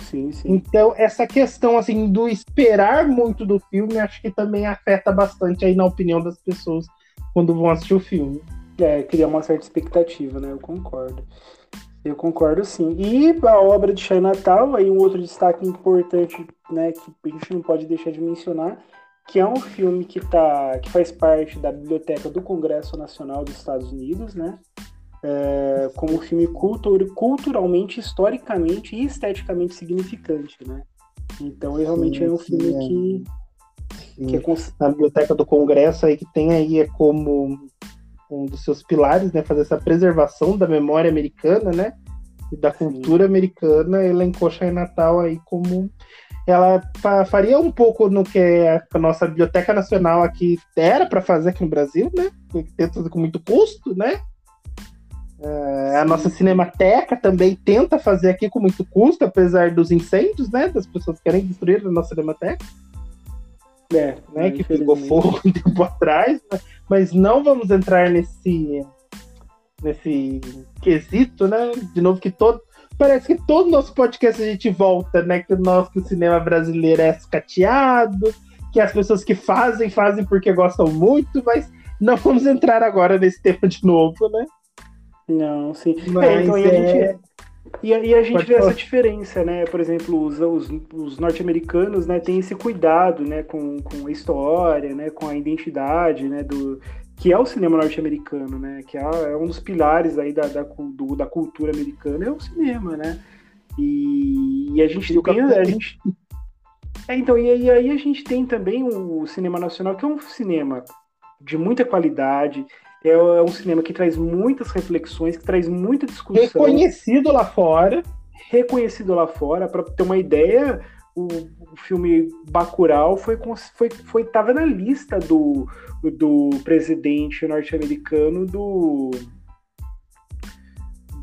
Sim, sim. Então, essa questão assim do esperar muito do filme, acho que também afeta bastante aí na opinião das pessoas quando vão assistir o filme. É, criar uma certa expectativa, né? Eu concordo. Eu concordo sim. E a obra de Chinatown, aí um outro destaque importante, né, que a gente não pode deixar de mencionar, que é um filme que, tá, que faz parte da Biblioteca do Congresso Nacional dos Estados Unidos, né? É, como um filme cultur, culturalmente, historicamente e esteticamente significante, né? Então, realmente sim, é um filme sim, que, sim. que é cons... a Biblioteca do Congresso aí que tem aí é como um dos seus pilares, né, fazer essa preservação da memória americana, né, e da cultura americana, elencou Natal aí como ela faria um pouco no que a nossa biblioteca nacional aqui era para fazer aqui no Brasil, né, tudo com muito custo, né, é, a nossa cinemateca também tenta fazer aqui com muito custo, apesar dos incêndios, né, das pessoas que querem destruir a nossa cinemateca. É, né, que pegou fogo um tempo atrás, né? mas não vamos entrar nesse nesse quesito, né? De novo que todo parece que todo nosso podcast a gente volta, né? Que o nosso cinema brasileiro é escateado, que as pessoas que fazem fazem porque gostam muito, mas não vamos entrar agora nesse tema de novo, né? Não, sim. Mas é, então, é... a gente e, e a gente Pode vê falar. essa diferença, né? Por exemplo, os, os, os norte-americanos né, têm esse cuidado né, com, com a história, né, com a identidade, né, do, que é o cinema norte-americano, né? Que é, é, um dos pilares aí da, da, do, da cultura americana, é o cinema, né? E, e a gente tem. A gente, é, então, e, e, aí a gente tem também o cinema nacional, que é um cinema de muita qualidade, é, é um cinema que traz muitas reflexões, que traz muita discussão. Reconhecido lá fora. Reconhecido lá fora. Para ter uma ideia, o, o filme Bacurau foi, foi, foi tava na lista do, do presidente norte-americano do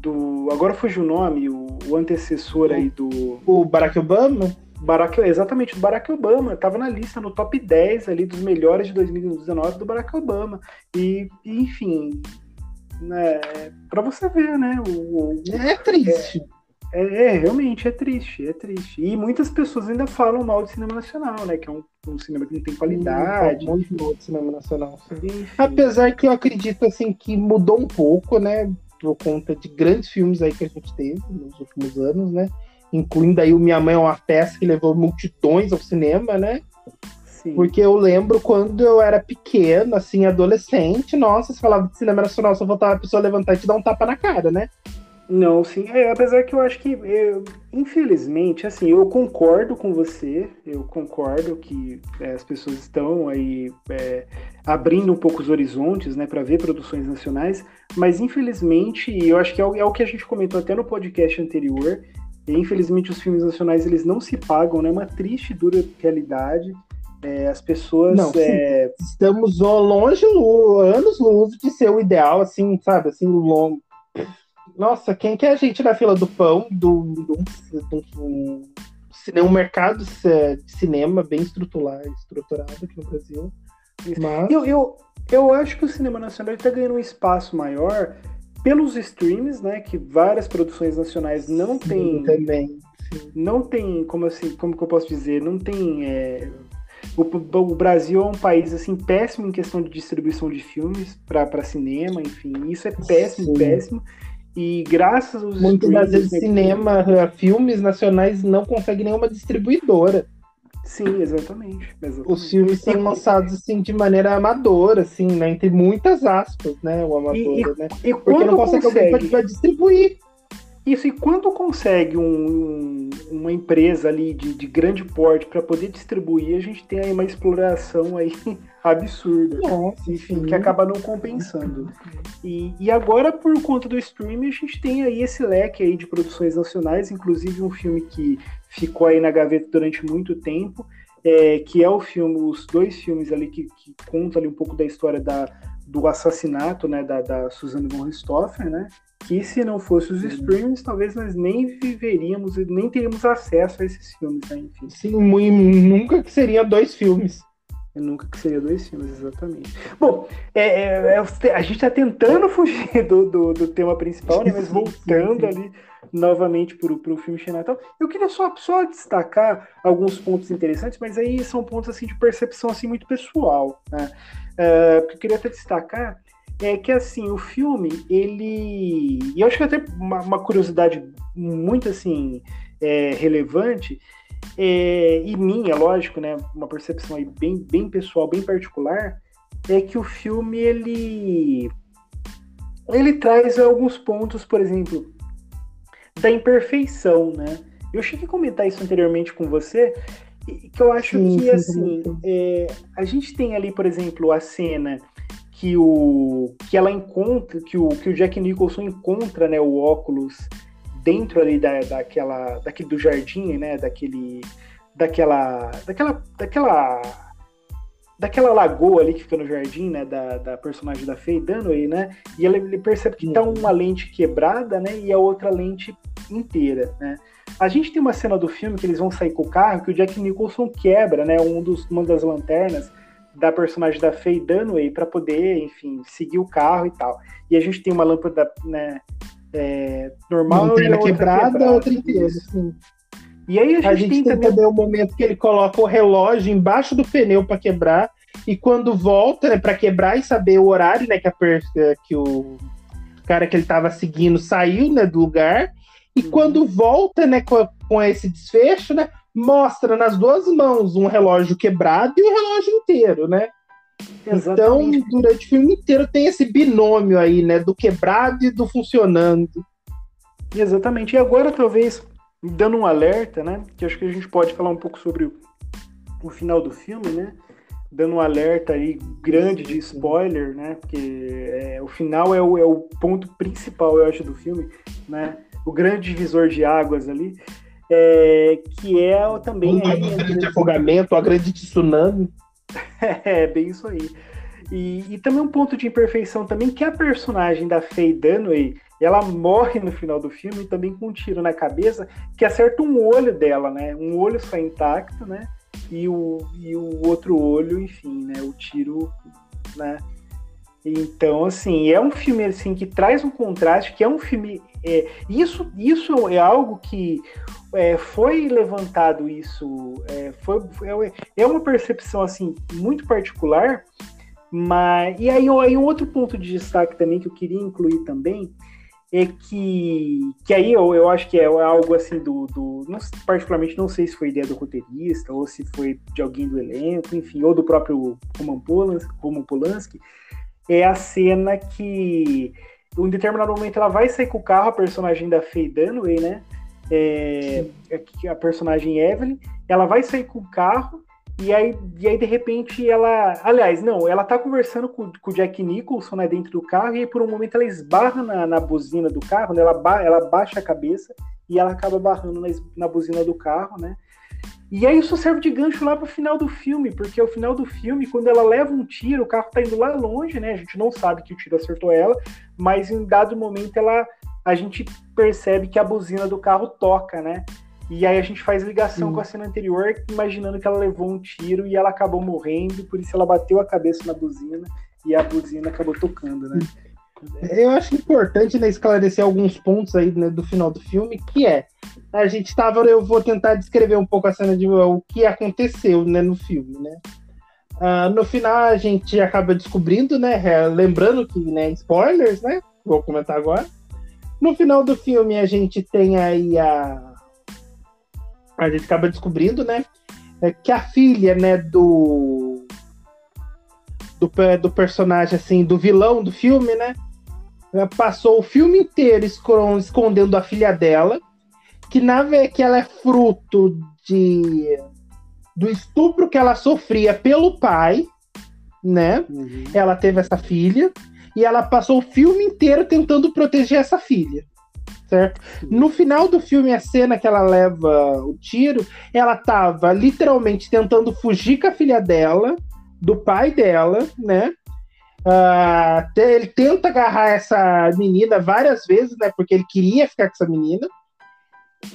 do agora fugiu o nome o, o antecessor aí do o Barack Obama Barack, exatamente, do Barack Obama. Estava na lista, no top 10 ali dos melhores de 2019 do Barack Obama. E, enfim, né, para você ver, né? O, o é triste. É, é, é, realmente é triste, é triste. E muitas pessoas ainda falam mal de cinema nacional, né? Que é um, um cinema que não tem qualidade. Hum, muito mal de cinema nacional. Apesar que eu acredito assim que mudou um pouco, né? Por conta de grandes filmes aí que a gente teve nos últimos anos, né? incluindo aí o Minha Mãe é uma peça que levou multidões ao cinema, né? Sim. Porque eu lembro quando eu era pequeno, assim, adolescente, nossa, se falava de cinema nacional, só faltava a pessoa levantar e te dar um tapa na cara, né? Não, sim. É, apesar que eu acho que, eu, infelizmente, assim, eu concordo com você, eu concordo que é, as pessoas estão aí é, abrindo um pouco os horizontes, né, para ver produções nacionais, mas infelizmente, eu acho que é o, é o que a gente comentou até no podcast anterior, e, infelizmente, os filmes nacionais eles não se pagam, né? É uma triste, dura realidade. É, as pessoas. Não, é... estamos longe, anos luz de ser o ideal, assim, sabe? Assim, longo. Nossa, quem que é a gente na fila do pão, do, do, do, do um mercado de cinema bem estruturado, estruturado aqui no Brasil. Mas... Eu, eu, eu acho que o cinema nacional está ganhando um espaço maior pelos streams, né? Que várias produções nacionais não têm. Também. Não tem, como assim, como que eu posso dizer? Não tem. É, o, o, Brasil é um país assim péssimo em questão de distribuição de filmes para cinema, enfim, isso é péssimo, Sim. péssimo. E graças aos muitas das vezes cinema, filmes nacionais não conseguem nenhuma distribuidora. Sim, exatamente, exatamente. Os filmes são lançados assim de maneira amadora, assim, né? Entre muitas aspas, né? O amador, e, né? E Porque não consegue, consegue. alguém para distribuir. Isso, e quando consegue um, uma empresa ali de, de grande porte para poder distribuir, a gente tem aí uma exploração aí absurda. Nossa, enfim, que acaba não compensando. E, e agora, por conta do streaming, a gente tem aí esse leque aí de produções nacionais, inclusive um filme que ficou aí na gaveta durante muito tempo, é, que é o filme, os dois filmes ali que, que contam ali um pouco da história da, do assassinato, né, da, da Suzanne von Richthofen, né, que se não fosse os streamings, talvez nós nem viveríamos, nem teríamos acesso a esses filmes, né, enfim. Sim, nunca que seria dois filmes. Nunca que seria dois filmes, exatamente. Bom, é, é, é, a gente está tentando fugir do, do, do, tema principal, né? Mas voltando ali novamente para o filme Xenatal, eu queria só, só destacar alguns pontos interessantes, mas aí são pontos assim de percepção assim muito pessoal, né? Uh, que eu queria até destacar é que assim o filme ele e eu acho que até uma, uma curiosidade muito assim é, relevante é, e minha, lógico, né, uma percepção aí bem, bem pessoal, bem particular, é que o filme ele ele traz alguns pontos, por exemplo, da imperfeição, né? Eu cheguei a comentar isso anteriormente com você, que eu acho sim, que sim, assim é, a gente tem ali, por exemplo, a cena que o que ela encontra, que o que o Jack Nicholson encontra, né, o óculos dentro ali da, daquela, daquele do jardim, né, daquele, daquela, daquela, daquela, daquela lagoa ali que fica no jardim, né, da, da personagem da Faye Dunaway, né, e ele, ele percebe que tá uma lente quebrada, né, e a outra lente inteira, né. A gente tem uma cena do filme que eles vão sair com o carro que o Jack Nicholson quebra, né, um dos, uma das lanternas da personagem da Faye Dunaway para poder, enfim, seguir o carro e tal. E a gente tem uma lâmpada, né, é, normal e outra quebrada, quebrada, outra inteira. E aí a gente, a gente tem, tem também... também o momento que ele coloca o relógio embaixo do pneu para quebrar e quando volta, né, para quebrar e saber o horário, né, que a que o cara que ele estava seguindo saiu, né, do lugar. E uhum. quando volta, né, com, com esse desfecho, né, mostra nas duas mãos um relógio quebrado e o um relógio inteiro, né? Exatamente. Então, durante o filme inteiro tem esse binômio aí, né? Do quebrado e do funcionando. Exatamente. E agora, talvez, dando um alerta, né? Que acho que a gente pode falar um pouco sobre o, o final do filme, né? Dando um alerta aí grande de spoiler, né? Porque é, o final é o, é o ponto principal, eu acho, do filme, né? O grande divisor de águas ali. É, que é também. O grande afogamento, a grande tsunami. é, bem isso aí. E, e, também um ponto de imperfeição também que a personagem da Faye Dunaway, ela morre no final do filme também com um tiro na cabeça que acerta um olho dela, né? Um olho só intacto, né? E o, e o outro olho, enfim, né? O tiro, né? Então, assim, é um filme assim que traz um contraste, que é um filme. É, isso, isso é algo que é, foi levantado isso, é, foi, é, é uma percepção assim muito particular, mas e aí, aí um outro ponto de destaque também que eu queria incluir também é que, que aí eu, eu acho que é algo assim do, do não, particularmente não sei se foi ideia do roteirista ou se foi de alguém do elenco, enfim, ou do próprio Roman Polanski, Roman Polanski é a cena que em um determinado momento ela vai sair com o carro, a personagem da Faye Dunaway, né? é, é a personagem Evelyn, ela vai sair com o carro e aí, e aí de repente ela. Aliás, não, ela tá conversando com, com o Jack Nicholson né, dentro do carro, e aí por um momento ela esbarra na, na buzina do carro, né, ela, ba, ela baixa a cabeça e ela acaba barrando na, na buzina do carro, né? E aí isso serve de gancho lá pro final do filme, porque ao final do filme, quando ela leva um tiro, o carro tá indo lá longe, né? A gente não sabe que o tiro acertou ela, mas em dado momento ela a gente percebe que a buzina do carro toca, né? E aí a gente faz ligação Sim. com a cena anterior, imaginando que ela levou um tiro e ela acabou morrendo, por isso ela bateu a cabeça na buzina e a buzina acabou tocando, né? Eu acho importante né, esclarecer alguns pontos aí né, do final do filme, que é a gente estava, eu vou tentar descrever um pouco a cena de o que aconteceu né, no filme, né? Uh, no final a gente acaba descobrindo, né? Lembrando que, né, spoilers, né? Vou comentar agora no final do filme, a gente tem aí a. A gente acaba descobrindo, né? É que a filha, né, do. Do, do personagem, assim, do vilão do filme, né? Passou o filme inteiro escondendo a filha dela, que na que ela é fruto de do estupro que ela sofria pelo pai, né? Uhum. Ela teve essa filha e ela passou o filme inteiro tentando proteger essa filha. Certo? No final do filme, a cena que ela leva o tiro, ela tava literalmente tentando fugir com a filha dela, do pai dela, né? Uh, ele tenta agarrar essa menina várias vezes, né? Porque ele queria ficar com essa menina.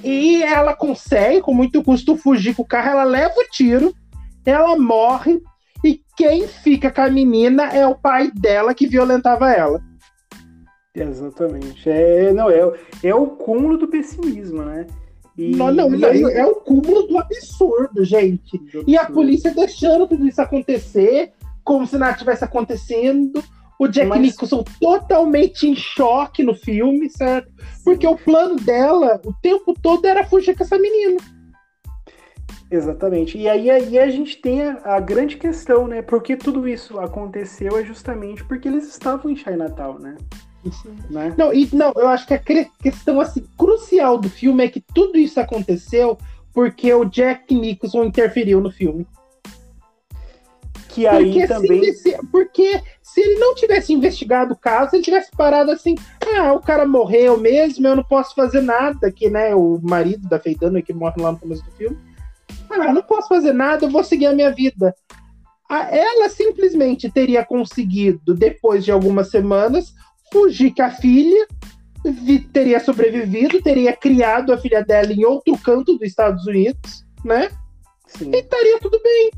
E ela consegue, com muito custo, fugir com o carro. Ela leva o tiro, ela morre. E quem fica com a menina é o pai dela que violentava ela. Exatamente. É, não, é, é o cúmulo do pessimismo, né? E, não, não, aí... é o cúmulo do absurdo, gente. Do absurdo. E a polícia deixando tudo isso acontecer, como se nada tivesse acontecendo. O Jack Mas... Nicholson totalmente em choque no filme, certo? Porque o plano dela, o tempo todo, era fugir com essa menina. Exatamente. E aí, aí a gente tem a, a, grande questão, né? Porque tudo isso aconteceu é justamente porque eles estavam em Chinatown, né? né? Não, e, não, eu acho que a questão assim, crucial do filme é que tudo isso aconteceu porque o Jack Nicholson interferiu no filme. Que aí porque também. Se, porque se ele não tivesse investigado o caso, ele tivesse parado assim, ah, o cara morreu mesmo, eu não posso fazer nada, que né, o marido da Feidano que morre lá no começo do filme. Ah, não posso fazer nada, eu vou seguir a minha vida. Ela simplesmente teria conseguido, depois de algumas semanas, fugir com a filha, teria sobrevivido, teria criado a filha dela em outro canto dos Estados Unidos, né? Sim. E estaria tudo bem.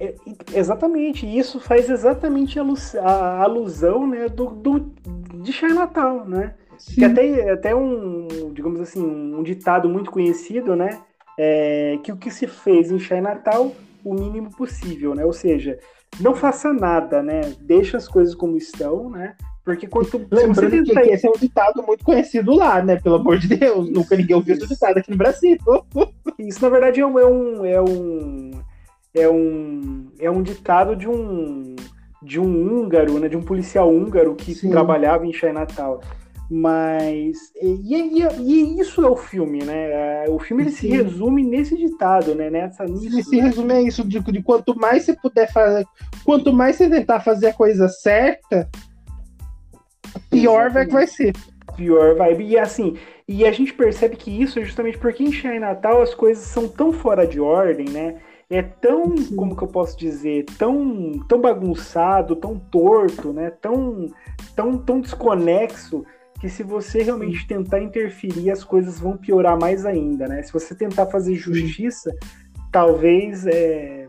É, exatamente, isso faz exatamente a, a alusão né, do, do, de Chinatown, né? Sim. Que até, até um, digamos assim, um ditado muito conhecido, né? É, que o que se fez em Chinatown, o mínimo possível, né? Ou seja, não faça nada, né? Deixa as coisas como estão, né? Porque quanto. Lembrando que, que esse é um ditado muito conhecido lá, né? Pelo amor de Deus. Isso. Nunca ninguém ouviu esse ditado aqui no Brasil. Isso, na verdade, é um, é um, é um. É um, é ditado de um. De um húngaro, né? De um policial húngaro que Sim. trabalhava em Chinatown. Mas. E, e, e, isso é o filme, né? O filme ele se resume nesse ditado, né? Nessa, nisso, ele se resume a isso, de, de quanto mais você puder fazer. Quanto mais você tentar fazer a coisa certa, pior vai que vai ser. Pior vai. E assim, e a gente percebe que isso é justamente porque em Natal as coisas são tão fora de ordem, né? É tão, Sim. como que eu posso dizer, tão, tão bagunçado, tão torto, né? Tão, tão, tão desconexo que se você realmente Sim. tentar interferir, as coisas vão piorar mais ainda, né? Se você tentar fazer justiça, Sim. talvez é,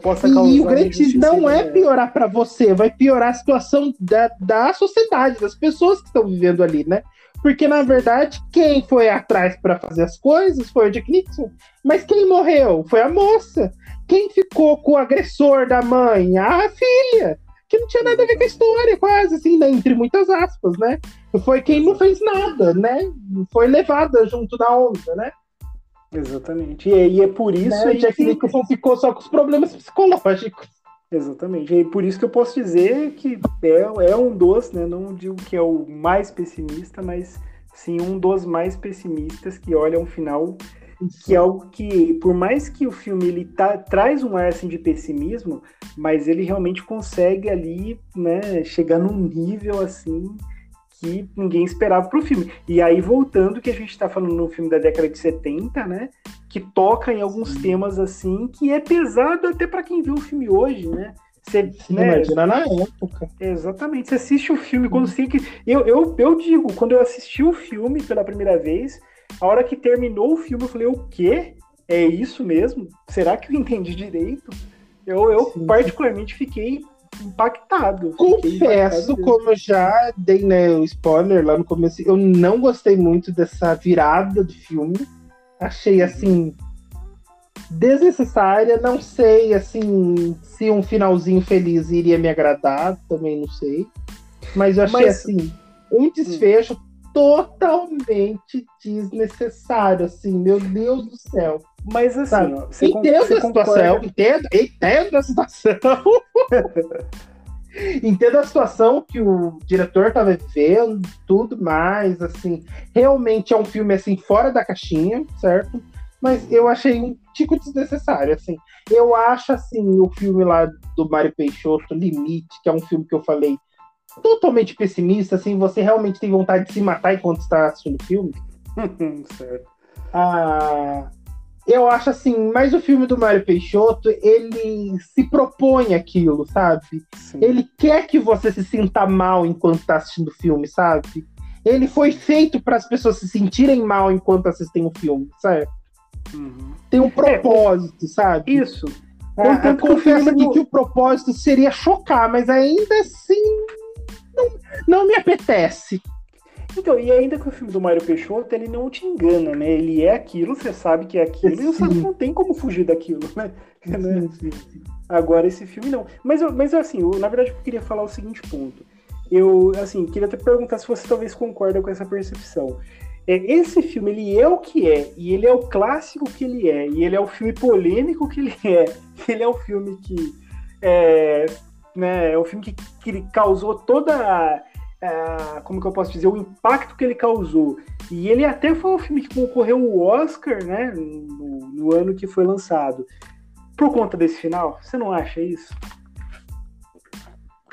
possa causar. E o grande não é piorar para você, vai piorar a situação da, da sociedade, das pessoas que estão vivendo ali, né? Porque, na verdade, quem foi atrás para fazer as coisas foi o Jack Nixon. Mas quem morreu foi a moça. Quem ficou com o agressor da mãe? A filha. Que não tinha nada a ver com a história, quase, assim, né? entre muitas aspas, né? Foi quem não fez nada, né? Foi levada junto da onda, né? Exatamente. E, e é por isso né? aí Jack. Nicholson ficou só com os problemas psicológicos. Exatamente. E por isso que eu posso dizer que é, é um dos, né? Não digo que é o mais pessimista, mas sim um dos mais pessimistas que olha um final que é algo que, por mais que o filme ele tá, traz um ar assim, de pessimismo, mas ele realmente consegue ali, né, chegar num nível assim que ninguém esperava pro filme. E aí, voltando, que a gente tá falando no filme da década de 70, né? Que toca em alguns temas assim, que é pesado até para quem viu o filme hoje, né? Você, Sim, né? Imagina na época. Exatamente. Você assiste o filme quando você que. Eu, eu, eu digo, quando eu assisti o filme pela primeira vez, a hora que terminou o filme, eu falei, o quê? É isso mesmo? Será que eu entendi direito? Eu, eu particularmente fiquei impactado. Confesso, impactado como eu já dei né, o spoiler lá no começo, eu não gostei muito dessa virada do filme. Achei uhum. assim desnecessária, não sei assim se um finalzinho feliz iria me agradar, também não sei. Mas eu achei Mas... assim um desfecho hum. totalmente desnecessário, assim, meu Deus do céu. Mas assim, ó, você entendo a situação, entendo, entendo a situação. entendo a situação que o diretor estava vivendo, tudo mais, assim, realmente é um filme assim fora da caixinha, certo? Mas eu achei um tico desnecessário, assim. Eu acho assim o filme lá do Mário Peixoto, Limite, que é um filme que eu falei totalmente pessimista, assim, você realmente tem vontade de se matar enquanto está assistindo o filme. certo. Ah, eu acho assim, mas o filme do Mário Peixoto, ele se propõe aquilo, sabe? Sim. Ele quer que você se sinta mal enquanto está assistindo o filme, sabe? Ele foi feito para as pessoas se sentirem mal enquanto assistem o filme, sabe? Uhum. Tem um propósito, é, sabe? Isso. É, eu confesso aqui que o propósito seria chocar, mas ainda assim não, não me apetece. Então, e ainda que o filme do Mário Peixoto, ele não te engana, né? Ele é aquilo, você sabe que é aquilo, sim. e você não tem como fugir daquilo, né? Sim, sim, Agora, esse filme não. Mas, mas assim, eu, na verdade, eu queria falar o seguinte ponto. Eu, assim, queria até perguntar se você talvez concorda com essa percepção. É, esse filme, ele é o que é, e ele é o clássico que ele é, e ele é o filme polêmico que ele é, ele é o filme que... É, né, é o filme que, que causou toda a é, como que eu posso dizer, o impacto que ele causou. E ele até foi um filme que concorreu ao Oscar, né, no, no ano que foi lançado. Por conta desse final, você não acha isso?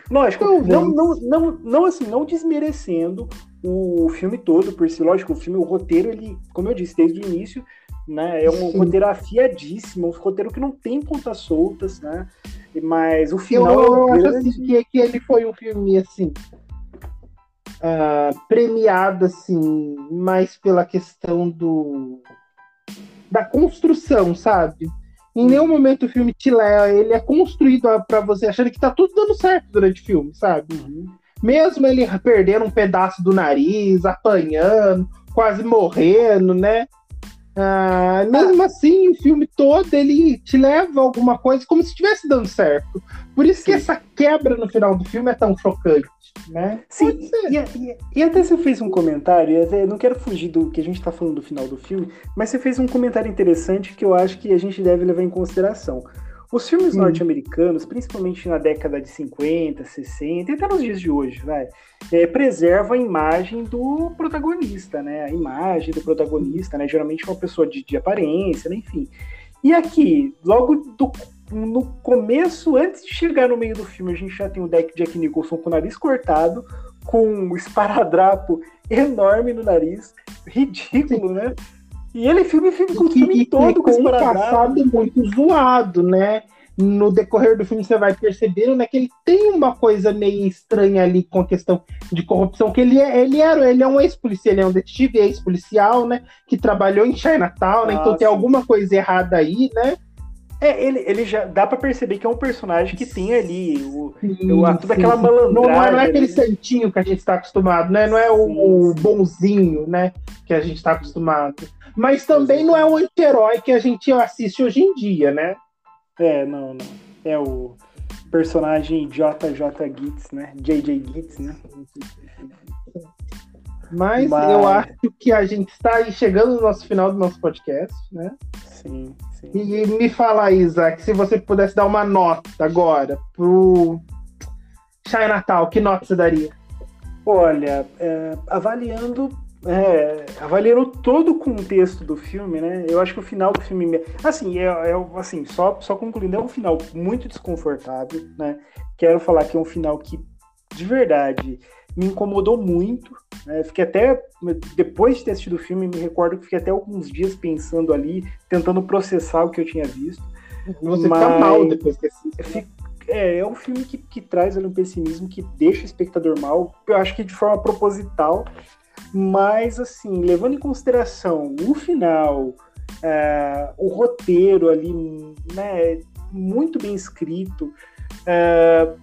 Lógico, não, não, não, não, assim, não desmerecendo o filme todo por si. Lógico, o filme, o roteiro, ele, como eu disse, desde o início, né, é um Sim. roteiro afiadíssimo, um roteiro que não tem pontas soltas, né? Mas o final. Eu, eu acho assim, que, que ele foi um filme assim uh, premiada assim mais pela questão do da construção, sabe? Em nenhum momento o filme te leva, ele é construído para você achando que tá tudo dando certo durante o filme, sabe? Uhum. Mesmo ele perdendo um pedaço do nariz, apanhando, quase morrendo, né? Ah, mesmo assim, o filme todo ele te leva a alguma coisa como se estivesse dando certo. Por isso Sim. que essa quebra no final do filme é tão chocante, né? Sim, e, e, e, até você fez um comentário, eu não quero fugir do que a gente está falando do final do filme, mas você fez um comentário interessante que eu acho que a gente deve levar em consideração. Os filmes norte-americanos, principalmente na década de 50, 60 e até nos dias de hoje, vai, é, preservam a imagem do protagonista, né? A imagem do protagonista, né? Geralmente uma pessoa de, de aparência, né? enfim. E aqui, logo do, no começo, antes de chegar no meio do filme, a gente já tem o deck Jack Nicholson com o nariz cortado, com um esparadrapo enorme no nariz, ridículo, né? E ele filme, filme com o filme todo com, com um passado muito zoado, né? No decorrer do filme você vai percebendo né, que ele tem uma coisa meio estranha ali com a questão de corrupção, que ele é, ele era, ele é um ex-policial, ele é um detetive ex-policial, né? Que trabalhou em Chinatown, né? então tem alguma coisa errada aí, né? É, ele, ele já dá para perceber que é um personagem que tem ali o, sim, o, toda sim, aquela malandragem. Não, não, é, não é aquele santinho que a gente está acostumado, né? Não é o, o, bonzinho, né? Que a gente está acostumado. Mas também não é o anti-herói que a gente assiste hoje em dia, né? É, não, não. É o personagem JJ Gitz, né? JJ Gitz, né? Mas, Mas, eu acho que a gente está aí chegando no nosso final do nosso podcast, né? Sim, sim. E me fala aí, Isaac, se você pudesse dar uma nota agora pro Chai Natal, que nota você daria? Olha, é, avaliando é, avaliando todo o contexto do filme, né? Eu acho que o final do filme, assim, é, é assim, só só concluindo, é um final muito desconfortável, né? Quero falar que é um final que de verdade me incomodou muito. Né? Fiquei até depois de ter assistido o filme, me recordo que fiquei até alguns dias pensando ali, tentando processar o que eu tinha visto. Você Mas... fica mal depois que assiste. Né? É, é um filme que, que traz ali um pessimismo que deixa o espectador mal. Eu acho que de forma proposital, mas, assim, levando em consideração o final, é, o roteiro ali, né, muito bem escrito, é,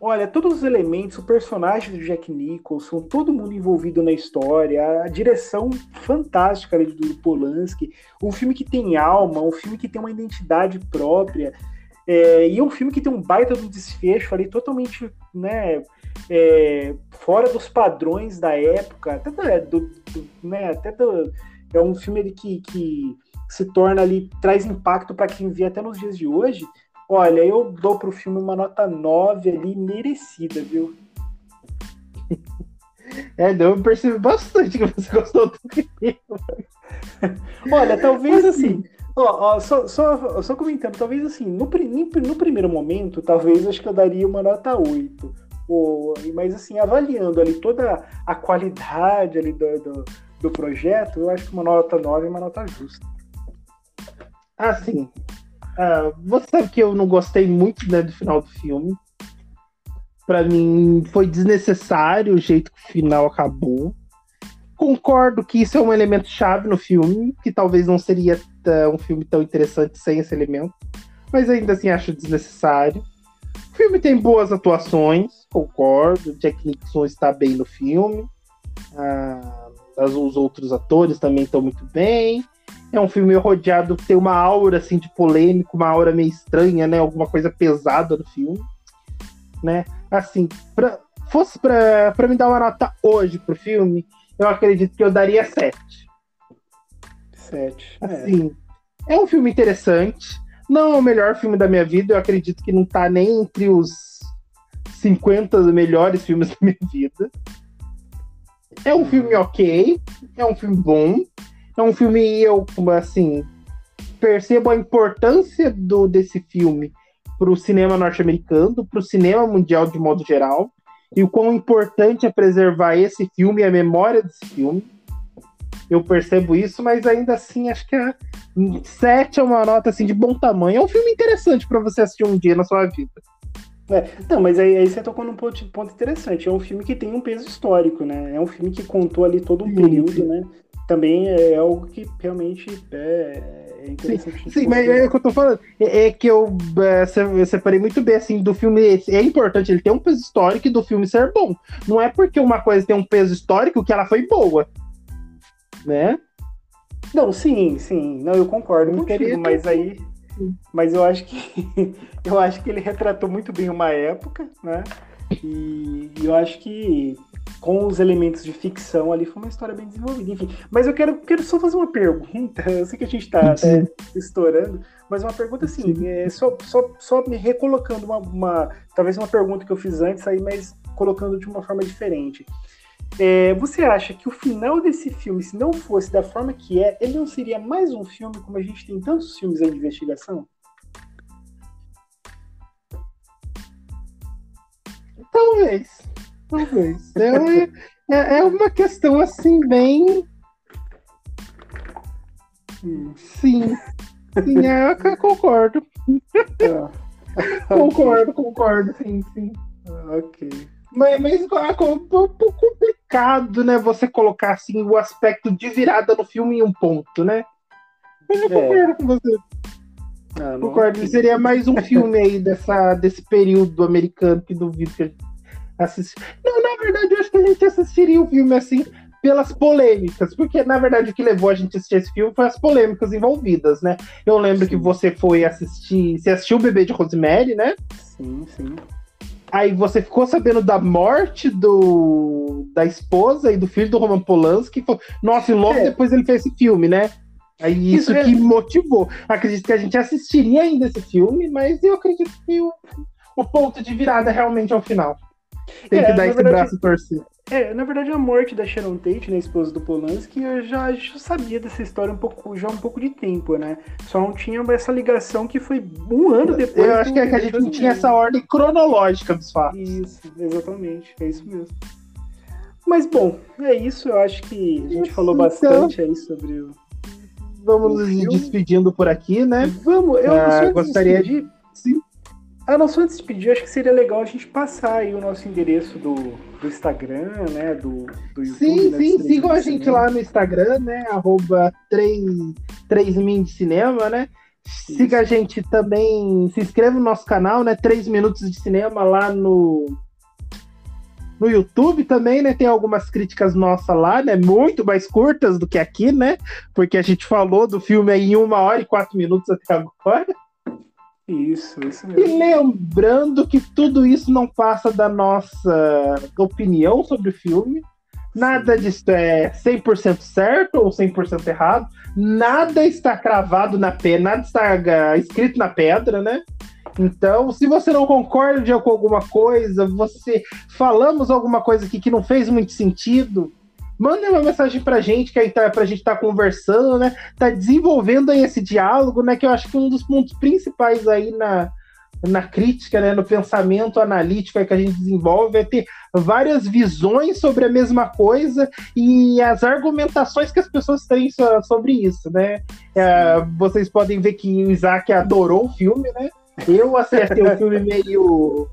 olha, todos os elementos, o personagem do Jack Nicholson, todo mundo envolvido na história, a direção fantástica ali do Polanski, um filme que tem alma, um filme que tem uma identidade própria, é, e é um filme que tem um baita do desfecho ali totalmente, né, é, fora dos padrões da época, até do, do, né, até do, é um filme que, que se torna ali, traz impacto para quem vê até nos dias de hoje, Olha, eu dou pro filme uma nota 9 ali, merecida, viu? É, eu percebi bastante que você gostou do filme. Olha, talvez assim. Ó, ó, só, só, só comentando, talvez assim, no, no primeiro momento, talvez acho que eu daria uma nota 8. Ou, mas assim, avaliando ali toda a qualidade ali do, do, do projeto, eu acho que uma nota 9 é uma nota justa. Ah, sim. Ah, você sabe que eu não gostei muito né, do final do filme. Para mim foi desnecessário o jeito que o final acabou. Concordo que isso é um elemento chave no filme, que talvez não seria um filme tão interessante sem esse elemento, mas ainda assim acho desnecessário. O filme tem boas atuações, concordo. Jack Nixon está bem no filme. Ah, os outros atores também estão muito bem. É um filme rodeado, tem uma aura assim de polêmico, uma aura meio estranha, né? Alguma coisa pesada no filme, né? Assim, pra, fosse para me dar uma nota hoje pro filme, eu acredito que eu daria 7. 7. É. Assim, é. é um filme interessante. Não é o melhor filme da minha vida, eu acredito que não tá nem entre os 50 melhores filmes da minha vida. É um filme ok, é um filme bom, é um filme eu assim percebo a importância do desse filme para o cinema norte-americano, para o cinema mundial de modo geral, e o quão importante é preservar esse filme e a memória desse filme. Eu percebo isso, mas ainda assim acho que a 7 é uma nota assim de bom tamanho. É um filme interessante para você assistir um dia na sua vida. É, não, mas aí, aí, você tocou num ponto, ponto, interessante. É um filme que tem um peso histórico, né? É um filme que contou ali todo um período, né? Também é algo que realmente é, é interessante. Sim, sim mas é o que eu tô falando. É, é que eu, é, eu separei muito bem, assim, do filme. É importante ele ter um peso histórico e do filme ser bom. Não é porque uma coisa tem um peso histórico que ela foi boa. Né? Não, sim, sim. Não, eu concordo contigo, mas aí mas eu acho que eu acho que ele retratou muito bem uma época, né? E eu acho que com os elementos de ficção ali foi uma história bem desenvolvida, enfim. Mas eu quero, quero só fazer uma pergunta. Eu sei que a gente está até estourando, mas uma pergunta assim, é, só, só, só me recolocando uma, uma, talvez uma pergunta que eu fiz antes aí, mas colocando de uma forma diferente. É, você acha que o final desse filme, se não fosse da forma que é, ele não seria mais um filme como a gente tem tantos filmes de investigação? Talvez. Talvez. É, é, é uma questão assim, bem. Hum. Sim. Sim, é, eu concordo. Ah. concordo, concordo, sim, sim. Ok. Mas, mas é um pouco complicado, né? Você colocar assim o aspecto de virada no filme em um ponto, né? Mas eu é. concordo com você. Ah, concordo. Seria mais um filme aí dessa, desse período americano que duvido que a gente assiste. Não, na verdade, eu acho que a gente assistiria o filme assim pelas polêmicas, porque na verdade o que levou a gente a assistir esse filme foi as polêmicas envolvidas, né? Eu lembro sim. que você foi assistir, você assistiu o Bebê de Rosemary, né? Sim, sim. Aí você ficou sabendo da morte do da esposa e do filho do Roman Polanski. Foi... Nossa, e logo é. depois ele fez esse filme, né? Aí isso, isso é... que motivou. Acredito que a gente assistiria ainda esse filme, mas eu acredito que o, o ponto de virada realmente é o final. Tem é, que dar esse verdade, braço torcido. É, na verdade, a morte da Sharon Tate, né, esposa do Polanski, eu já, já sabia dessa história um pouco, já há um pouco de tempo, né? Só não tinha essa ligação que foi um ano depois. Eu acho que, é que a gente não tinha essa ordem cronológica dos fatos. Isso, exatamente, é isso mesmo. Mas bom, é isso. Eu acho que a gente falou bastante aí sobre o. Vamos nos despedindo por aqui, né? Vamos, eu ah, gostaria de. Ah, não, só antes de pedir, acho que seria legal a gente passar aí o nosso endereço do, do Instagram, né? Do, do YouTube. Sim, né, sim, sigam a gente lá no Instagram, né? Arroba 3, 3 Min de Cinema, né? Isso. Siga a gente também, se inscreva no nosso canal, né? 3 Minutos de Cinema lá no, no YouTube também, né? Tem algumas críticas nossas lá, né? Muito mais curtas do que aqui, né? Porque a gente falou do filme aí em uma hora e quatro minutos até agora. Isso, isso mesmo. E lembrando que tudo isso não passa da nossa opinião sobre o filme. Nada disso é 100% certo ou 100% errado. Nada está cravado na pedra, nada está escrito na pedra, né? Então, se você não concorda com alguma coisa, você falamos alguma coisa aqui que não fez muito sentido, manda uma mensagem pra gente, que aí tá, pra gente estar tá conversando, né? Tá desenvolvendo aí esse diálogo, né? Que eu acho que um dos pontos principais aí na, na crítica, né, no pensamento analítico que a gente desenvolve, é ter várias visões sobre a mesma coisa e as argumentações que as pessoas têm sobre isso, né? É, vocês podem ver que o Isaac adorou o filme, né? Eu acertei o filme meio,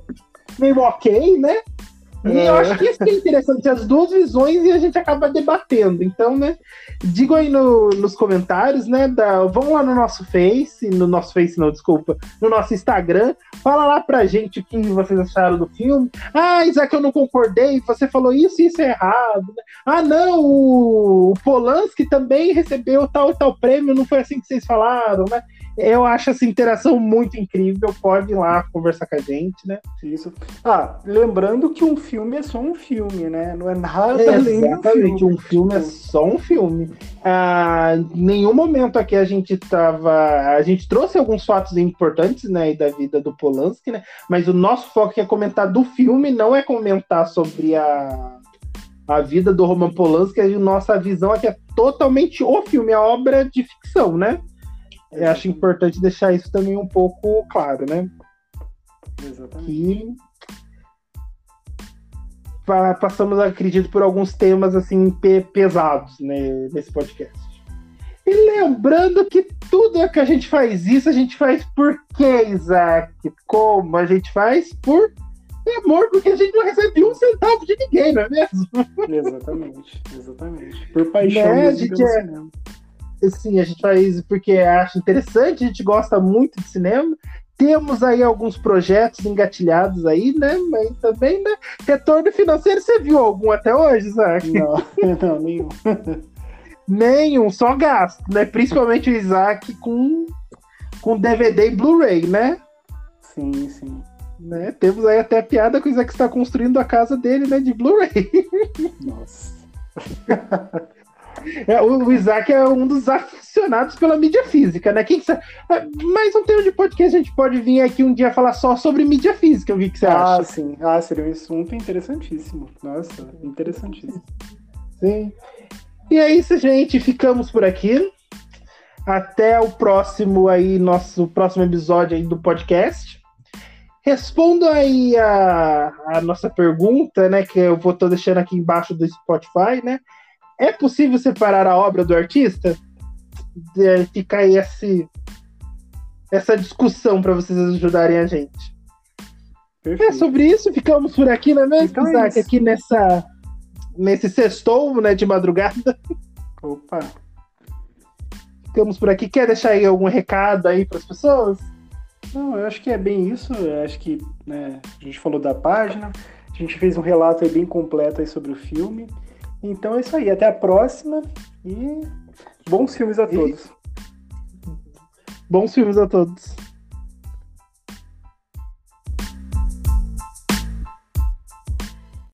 meio ok, né? E eu acho que isso é interessante, as duas visões e a gente acaba debatendo. Então, né, digam aí no, nos comentários, né, da, vão lá no nosso Face, no nosso Face não, desculpa, no nosso Instagram, fala lá pra gente o que vocês acharam do filme. Ah, Isaac, eu não concordei, você falou isso e isso é errado. Né? Ah, não, o, o Polanski também recebeu tal e tal prêmio, não foi assim que vocês falaram, né? Eu acho essa interação muito incrível. Pode ir lá conversar com a gente, né? Isso. Ah, lembrando que um filme é só um filme, né? Não é nada é, além Exatamente, um filme é só um filme. Ah, nenhum momento aqui a gente tava. A gente trouxe alguns fatos importantes, né, da vida do Polanski, né? Mas o nosso foco é comentar do filme, não é comentar sobre a a vida do Roman Polanski, a nossa visão aqui é totalmente o filme, a obra de ficção, né? Eu acho importante deixar isso também um pouco claro, né? Exatamente. Que passamos, acredito, por alguns temas assim pesados né, nesse podcast. E lembrando que tudo que a gente faz isso, a gente faz por quê, Isaac? Como a gente faz? Por amor, porque a gente não recebe um centavo de ninguém, não é mesmo? Exatamente, exatamente. Por paixão né? a gente é sim, a gente faz porque acha interessante, a gente gosta muito de cinema. Temos aí alguns projetos engatilhados aí, né? Mas também, né? Retorno financeiro, você viu algum até hoje, Isaac? Não, não, nenhum. nenhum, só gasto, né? Principalmente o Isaac com, com DVD e Blu-ray, né? Sim, sim. Né? Temos aí até a piada que o Isaac está construindo a casa dele, né? De Blu-ray. Nossa. É, o, Isaac é um dos aficionados pela mídia física, né? Quem que é, Mas um tema de podcast a gente pode vir aqui um dia falar só sobre mídia física, vi que você ah, acha. Ah, sim. Ah, seria um assunto interessantíssimo. Nossa, interessantíssimo. Sim. E é isso, gente. Ficamos por aqui. Até o próximo aí, nosso próximo episódio aí do podcast. Responda aí a, a nossa pergunta, né? Que eu vou estar deixando aqui embaixo do Spotify, né? É possível separar a obra do artista? É, fica aí esse, essa discussão para vocês ajudarem a gente. Perfeito. É sobre isso, ficamos por aqui, não é mesmo, então é Isaac? É aqui nessa, nesse sextou, né, de madrugada. Opa! Ficamos por aqui. Quer deixar aí algum recado aí para as pessoas? Não, eu acho que é bem isso. Eu acho que né, a gente falou da página, a gente fez um relato bem completo aí sobre o filme. Então é isso aí. Até a próxima e bons filmes a todos. Bons filmes a todos.